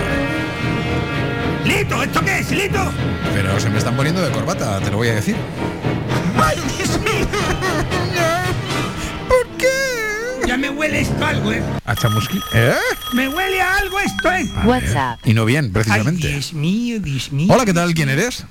¡Lito! ¿Esto qué es, Lito? Pero se me están poniendo de corbata, te lo voy a decir. ¡Ay, Dios mío! Ya me huele esto a algo, ¿eh? A chamusqui. ¿Eh? Me huele a algo esto, ¿eh? WhatsApp. Y no bien, Ay, precisamente. Dios mío, Dios mío. Hola, ¿qué tal? ¿Quién eres?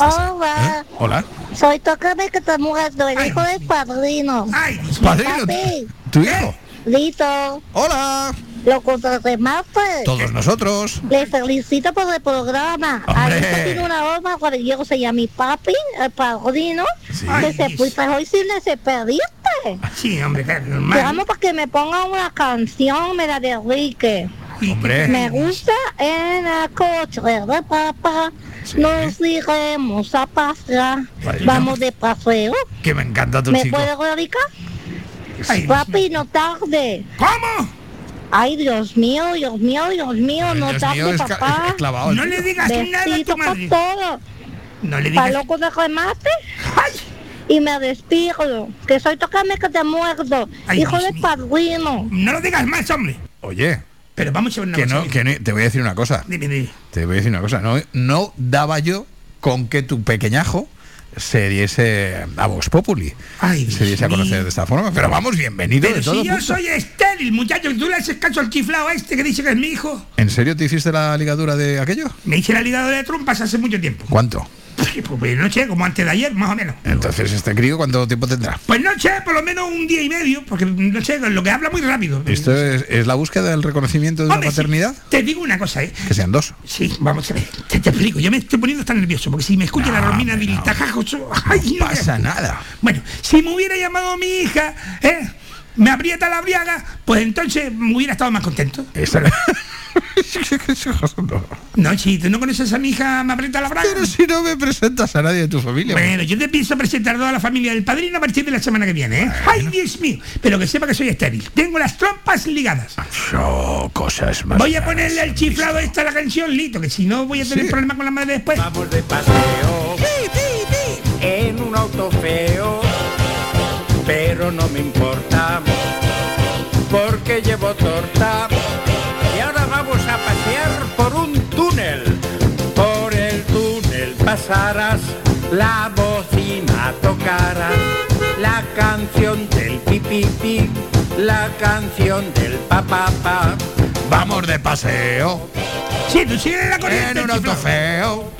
Hola, ¿Eh? Hola. soy Tócame que te muerto, el hijo del padrino. Ay, Padrino, Papi, ¿tu hijo? Lito. Hola. Lo contrarremaste. Todos nosotros. Le felicito por el programa. Hombre. Ahorita tiene una broma cuando llego se llama mi papi, el padrino, que Ay, se fuiste hoy sin se perdiste. Sí, hombre, normal. Para que me ponga una canción, me la de Enrique. Hombre. Me gusta en el coche de papá. Nos iremos a pasear. Vaya. Vamos de paseo. Que me encanta tu ¿Me chico. puede dedicar? Ay, Papi, no tarde. ¿Cómo? Ay, Dios mío, Dios mío, Dios mío, no Dios tarde, mío, papá. clavado No le digas nada a tu Besito para madre. todo. No le Para digas... loco de remate. ¡Ay! Y me despido. Que soy tocame que te muerto. Ay, Hijo Dios de mío. padrino. No lo digas más, hombre. Oye, Pero vamos a ver una que cosa. no, que no- te voy a decir una cosa. Dime, dime. Te voy a decir una cosa. No, no daba yo con que tu pequeñajo se diese a Vox Populi. Ay, se diese a conocer mío. de esta forma. Pero vamos, bienvenido Pero de todo si yo punto. soy estéril, muchacho, que tú le haces caso al chiflado este que dice que es mi hijo. ¿En serio te hiciste la ligadura de aquello? Me hice la ligadura de trompas hace mucho tiempo. ¿Cuánto? Pues no sé, como antes de ayer, más o menos. Entonces, este crío, ¿cuánto tiempo tendrá? Pues no sé, por lo menos un día y medio, porque no sé, lo que habla muy rápido. ¿Esto es, es la búsqueda del reconocimiento de Hombre, la paternidad? sí, te digo una cosa, ¿eh? Que sean dos. Sí, vamos a ver, te, te explico, yo me estoy poniendo tan nervioso, porque si me escucha la Romina no. Yo- ay, no Pasa nada. Bueno, si me hubiera llamado mi hija, ¿eh? Me aprieta la briaga, pues entonces me hubiera estado más contento. Esa- No, si tú no conoces a mi hija, me aprieta la braga. Pero si no me presentas a nadie de tu familia. Bueno, yo te pienso presentar a toda la familia del padrino a partir de la semana que viene, ¿eh? ¡Ay, Dios mío! Pero que sepa que soy estéril. Tengo las trompas ligadas. Yo, cosas más. Voy a ponerle al chiflado esta la canción, Lito, que si no voy a tener Sí. problemas con la madre después. Vamos de paseo en un auto feo, pero no me importa porque llevo torta y ahora vamos a pasear por un túnel. Por el túnel pasarás, la bocina tocarás, la canción del pipipi, la canción del papá. Vamos de paseo Sí, tú la corriente. en un auto feo,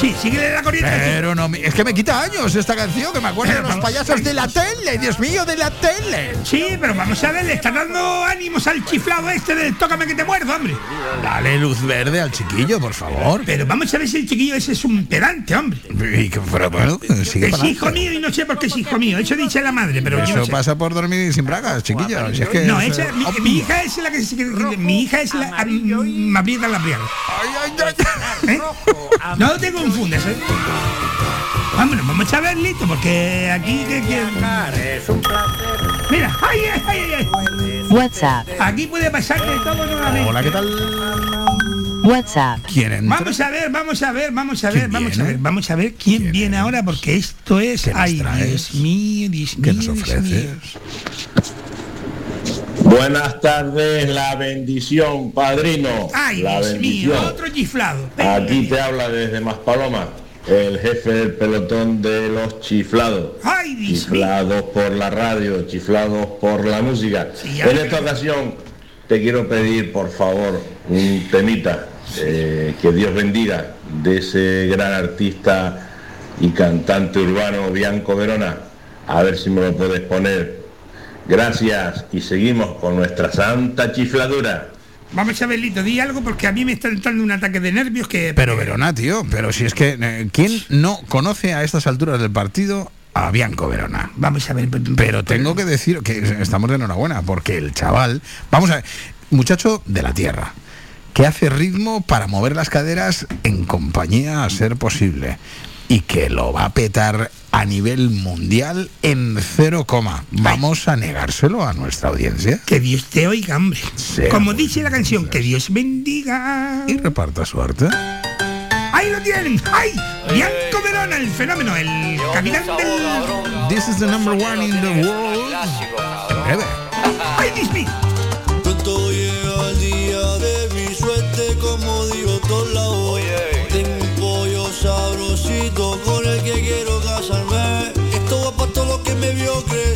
Sí, síguele la corriente. Pero no, es que me quita años esta canción, que me acuerdo de los payasos de la tele, Dios mío, de la tele. Sí, pero vamos a ver, le está dando ánimos al chiflado este del tócame que te muerdo, hombre. Dale luz verde al chiquillo, por favor. Pero vamos a ver si el chiquillo ese es un pedante, hombre. Y que, pero bueno, sigue Es hijo mío y no sé por qué es hijo mío. Eso dice la madre, pero yo Eso no sé. pasa por dormir sin bragas, chiquillo. Si es que no, es, esa, eh, mi, mi hija es la que se- mi hija es la a- me aprieta la briaga. ¿Eh? No te confundas, ¿eh? Vámonos, vamos a ver listo, porque aquí que, que- Mira, ay, ay, ay, ay, ay. WhatsApp. Aquí puede pasar de todo nuevamente. Hola, ¿qué tal? WhatsApp. ¿Quién entra? Vamos a ver, vamos a ver, vamos a ver, vamos a ver, vamos a ver quién viene ahora, porque esto es. ¿Qué nos Ay? Dios mío, Dios ¿Qué mío. nos Dios ofreces? mío. Buenas tardes, la bendición, padrino. Ay, la Dios mío, bendición. otro chiflado. Aquí te habla desde Maspaloma, el jefe del pelotón de los chiflados. Ay, Dios mío. Chiflados por la radio, chiflados por la música. en esta ocasión te quiero pedir, por favor, un temita eh, que Dios bendiga de ese gran artista y cantante urbano Bianco Verona. A ver si me lo puedes poner. Gracias y seguimos con nuestra santa chifladura. Vamos a ver, Lito, di algo porque a mí me está entrando un ataque de nervios que. Pero Verona, tío, pero si es que eh, ¿quién no conoce a estas alturas del partido a Bianco Verona? Vamos a ver, Pero tengo que decir que estamos de enhorabuena porque el chaval, vamos a ver, muchacho de la tierra, que hace ritmo para mover las caderas en compañía a ser posible y que lo va a petar a nivel mundial en cero coma. Vamos a negárselo a nuestra audiencia. Que Dios te oiga, hombre. Sea Como dice la canción, que Dios bendiga. Y reparta suerte. ¡Ahí lo tienen! ¡Ay! Bianco Verona, el fenómeno, el capitán del. This is the number one in the world. En breve. ¡Ay, Dios mío! Pronto llega el día de mi suerte, como digo que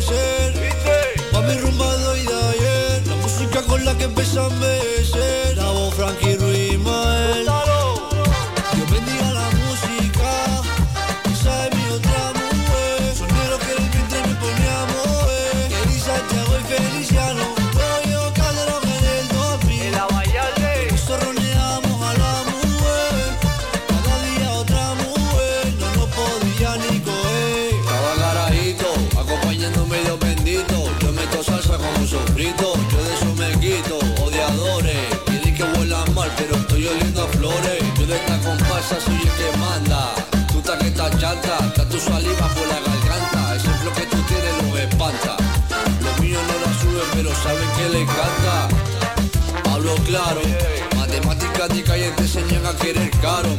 claro, matemáticas de calle te enseñan a querer caro.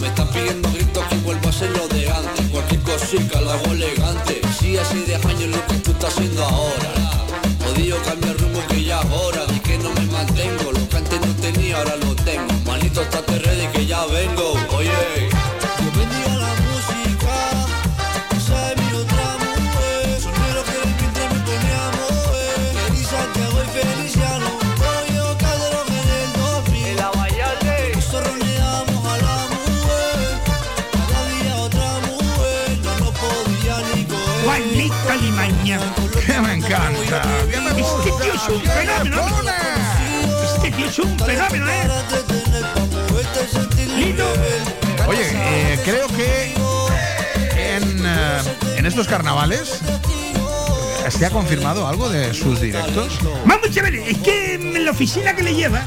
¿Eh? Oye, eh, creo que en, eh, en estos carnavales se ha confirmado algo de sus directos. Vamos a ver, es que en la oficina que le lleva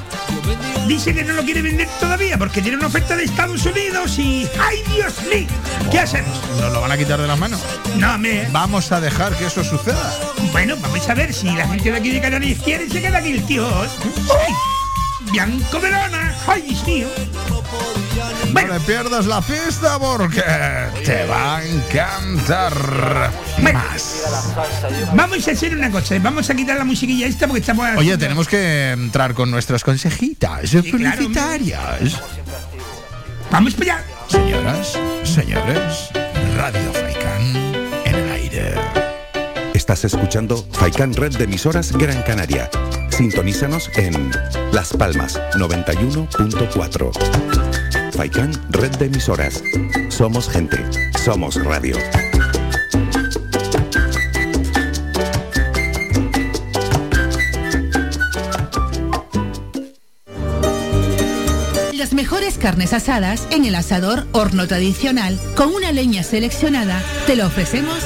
dice que no lo quiere vender todavía porque tiene una oferta de Estados Unidos y ¡ay Dios mío! ¿Qué hacemos? ¿Nos lo van a quitar de las manos? No, me. Vamos a dejar que eso suceda. Bueno, vamos a ver si la gente de aquí de Canarias quiere se queda aquí el tío. Bianco Verona, ¡ay Dios mío! No le pierdas la pista porque te va a encantar más. Vamos a hacer una cosa, vamos a quitar la musiquilla esta porque estamos... Oye, haciendo- tenemos que entrar con nuestras consejitas claro, publicitarias. Vamos para allá. Señoras, señores, Radio Faikán en el aire. Estás escuchando Faikan Red de emisoras Gran Canaria. Sintonízanos en Las Palmas 91.4. Faikan Red de emisoras. Somos gente. Somos radio. Las mejores carnes asadas en el asador horno tradicional con una leña seleccionada te lo ofrecemos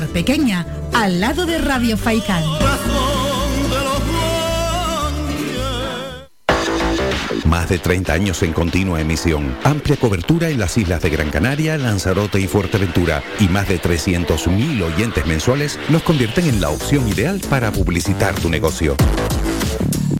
Pequeña, al lado de Radio Faicán. Más de 30 años en continua emisión. Amplia cobertura en las islas de Gran Canaria, Lanzarote y Fuerteventura. Y más de 300.000 oyentes mensuales nos convierten en la opción ideal para publicitar tu negocio.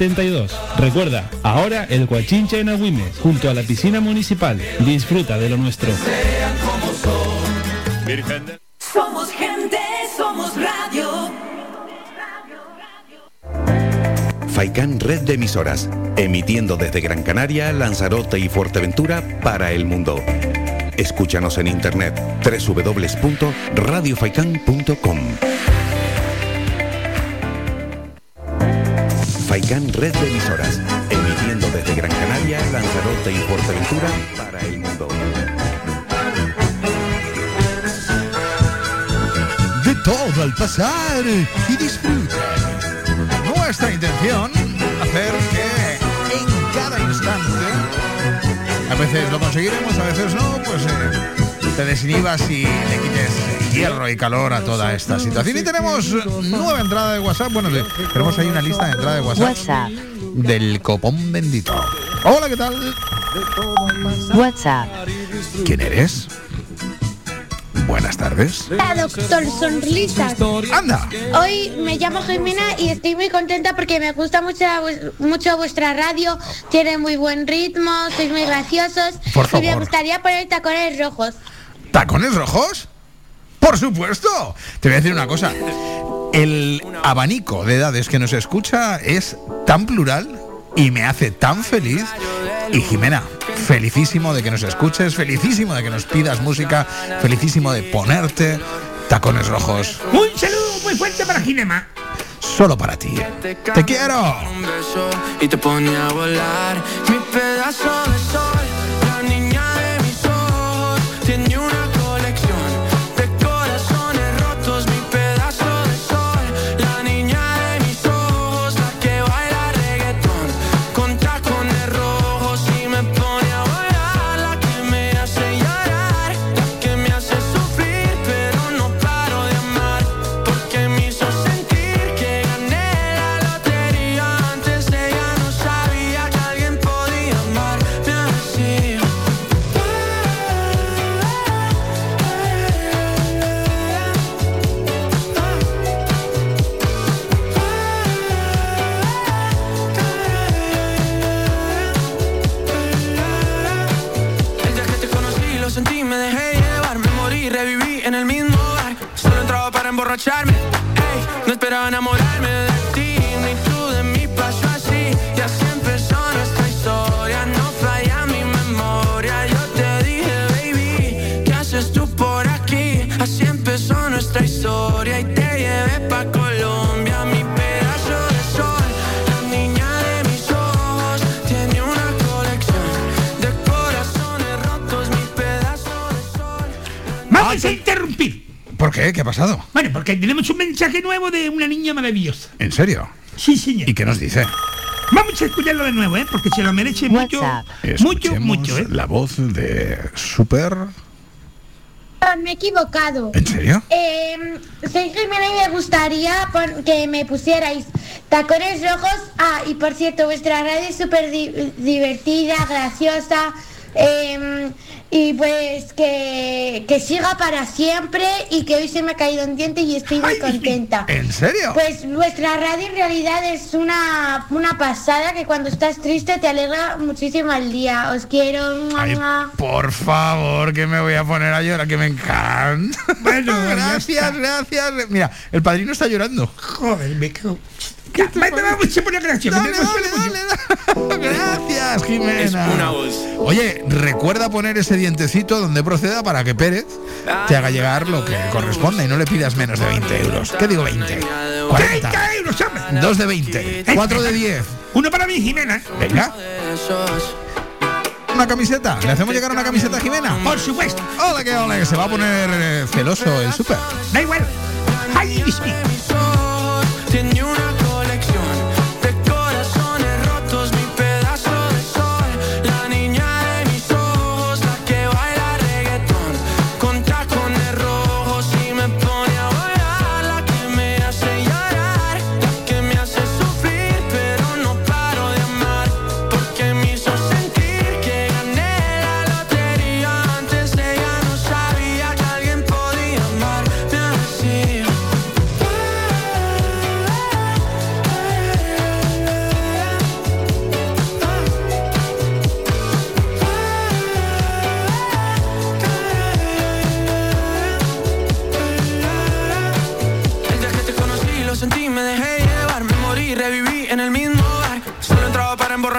72. Recuerda, ahora el Guachinche en Agüimes, junto a la piscina municipal. Disfruta de lo nuestro. Somos gente, somos radio. Faikan Red de Emisoras, emitiendo desde Gran Canaria, Lanzarote y Fuerteventura para el mundo. Escúchanos en internet www.radiofaikan.com. Faikan Red de Emisoras, emitiendo desde Gran Canaria, Lanzarote y Fuerteventura para el mundo. De todo al pasar y disfruten. Nuestra intención, hacer que en cada instante, a veces lo conseguiremos, a veces no, pues eh, te desinhibas y le quites hierro y calor a toda esta situación. Y tenemos nueva entrada de WhatsApp. Bueno, tenemos ahí una lista de entrada de WhatsApp, WhatsApp. del copón bendito. Hola, ¿qué tal? WhatsApp. ¿Quién eres? Buenas tardes. Hola, doctor Sonrisas. Anda. Hoy me llamo Jimena y estoy muy contenta porque me gusta mucho, mucho vuestra radio. Tiene muy buen ritmo, sois muy graciosos. Por Y me favor. gustaría poner tacones rojos. ¿Tacones rojos? Por supuesto. Te voy a decir una cosa. El abanico de edades que nos escucha es tan plural y me hace tan feliz. Y Jimena, felicísimo de que nos escuches, felicísimo de que nos pidas música, felicísimo de ponerte tacones rojos Un saludo muy fuerte para Ginema. solo para ti. Te quiero. Un beso y te pone a volar. Mi pedazo de sol, no esperaba enamorarme de ti, ni tú de mí pasó así. Y así empezó nuestra historia, no falla mi memoria. Yo te dije, baby, ¿qué haces tú por aquí? Así empezó nuestra historia y te llevé pa' Colombia, mi pedazo de sol. La niña de mis ojos tiene una colección de corazones rotos, mi pedazo de sol. Vamos a interrumpir ¿Por qué? ¿Qué ha pasado? Bueno, porque tenemos un mensaje nuevo de una niña maravillosa. ¿En serio? Sí, señor. ¿Y qué nos dice? Vamos a escucharlo de nuevo, ¿eh? Porque se lo merece mucho, mucho, mucho, ¿eh? La voz de Super. Me he equivocado. ¿En serio? Eh, soy Jimena y me gustaría pon- que me pusierais tacones rojos. Ah, y por cierto, vuestra radio es súper di- divertida, graciosa. Eh, y pues que, que siga para siempre y que hoy se me ha caído un diente y estoy muy contenta. ¿En serio? Pues vuestra radio en realidad es una, una pasada que cuando estás triste te alegra muchísimo el día. Os quiero. Ay, por favor, que me voy a poner a llorar, que me encanta. Bueno, gracias, gracias. Mira, el padrino está llorando. Joder, me cago. Ya, vamos, vamos, se pone gracioso. Dale, dale, Gracias, Jimena. Oye, recuerda poner ese dientecito donde proceda para que Pérez te haga llegar lo que corresponda y no le pidas menos de 20 euros. ¿Qué digo 20? 40. 30 euros, hombre. Dos de 20. Cuatro de 10. Uno para mí, Jimena. Venga. ¿Una camiseta? ¿Le hacemos llegar una camiseta a Jimena? Por supuesto. Hola, que hola, que se va a poner eh, celoso el súper. Da igual. Ay,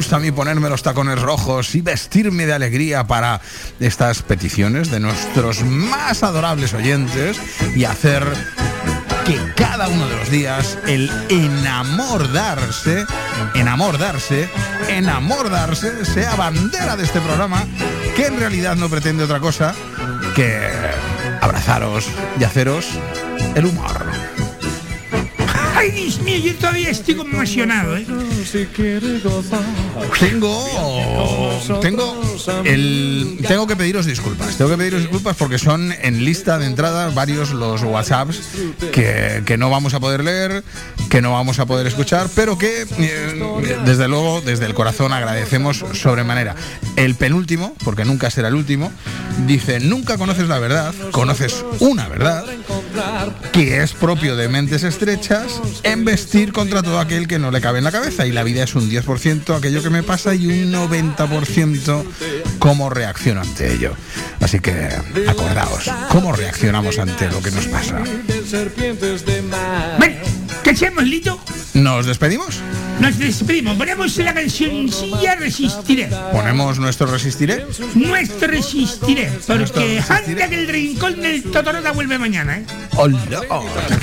gusta a mí ponerme los tacones rojos y vestirme de alegría para estas peticiones de nuestros más adorables oyentes y hacer que cada uno de los días el enamordarse, enamordarse, enamordarse sea bandera de este programa que en realidad no pretende otra cosa que abrazaros y haceros el humor. Ay, Dios mío, yo todavía estoy conmocionado, ¿eh? Tengo, tengo, el, tengo que pediros disculpas. Tengo que pediros disculpas porque son en lista de entrada varios los WhatsApps que, que no vamos a poder leer, que no vamos a poder escuchar, pero que eh, desde luego, desde el corazón agradecemos sobremanera. El penúltimo, porque nunca será el último, dice, nunca conoces la verdad, conoces una verdad que es propio de mentes estrechas embestir contra todo aquel que no le cabe en la cabeza y la vida es un 10% aquello que me pasa y un 90% cómo reacciono ante ello. Así que acordaos, ¿cómo reaccionamos ante lo que nos pasa? ¿qué hacemos, Lito? ¿Nos despedimos? Nos despedimos, ponemos la cancioncilla Resistiré. Ponemos nuestro resistiré. Nuestro Resistiré, porque anda que el rincón del Totorota vuelve mañana, ¿eh? Hola,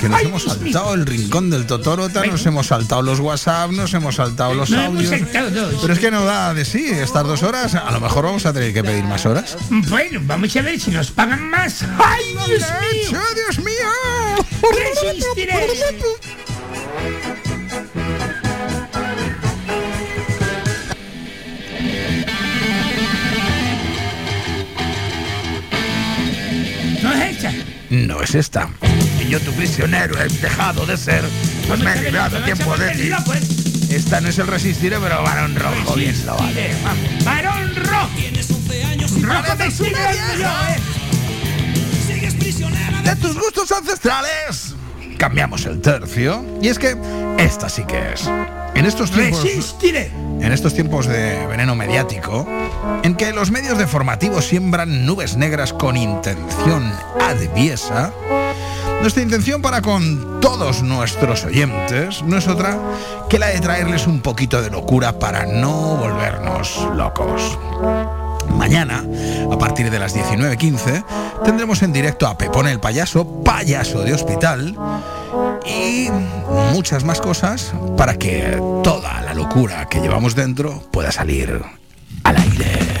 que nos hemos saltado el rincón del Totorota, nos hemos saltado los WhatsApp, nos hemos saltado los Nos hemos audios. saltado. Pero es que no da de sí estas dos horas. A lo mejor vamos a tener que pedir más horas. Bueno, vamos a ver si nos pagan más. ¡Ay, Dios mío! ¡Dios mío! ¡Resistiré! ¿No es esta? No es esta. Y yo tu prisionero he dejado de ser. Pues me he librado tiempo de ti. Esta no es el resistiré, pero varón rojo, bien lo vale. ¡Varón rojo! ¡Rojo me estoy quedando yo, eh! De tus gustos ancestrales. Cambiamos el tercio. Y es que esta sí que es. En estos tiempos. Resistiré. En estos tiempos de veneno mediático, en que los medios deformativos siembran nubes negras con intención adviesa, nuestra intención para con todos nuestros oyentes no es otra que la de traerles un poquito de locura para no volvernos locos. Mañana, a partir de las 19.15, tendremos en directo a Pepón el payaso, payaso de hospital, y muchas más cosas para que toda la locura que llevamos dentro pueda salir al aire.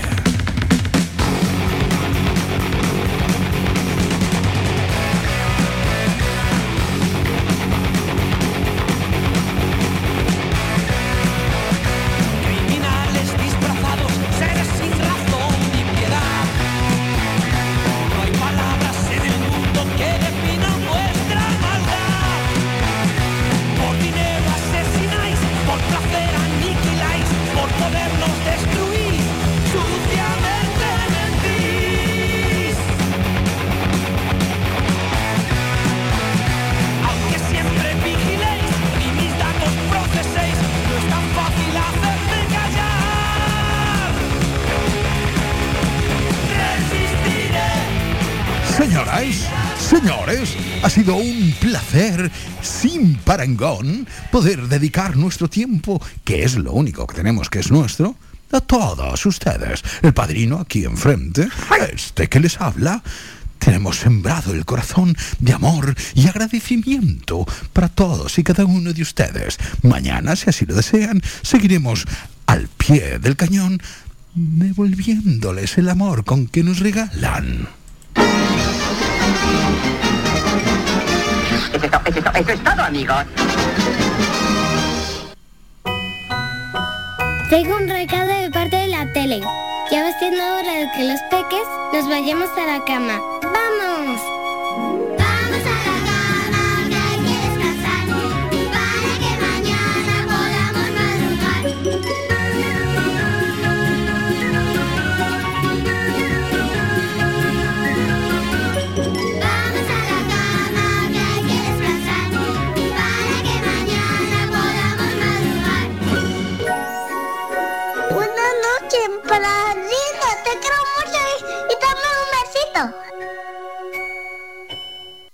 Parangón poder dedicar nuestro tiempo, que es lo único que tenemos que es nuestro, a todos ustedes. El padrino aquí enfrente, este que les habla. Tenemos sembrado el corazón de amor y agradecimiento para todos y cada uno de ustedes. Mañana, si así lo desean, seguiremos al pie del cañón devolviéndoles el amor con que nos regalan. Es, to- eso es to- eso es todo, amigos. Tengo un recado de parte de la tele. Ya va siendo hora de que los peques nos vayamos a la cama. Vamos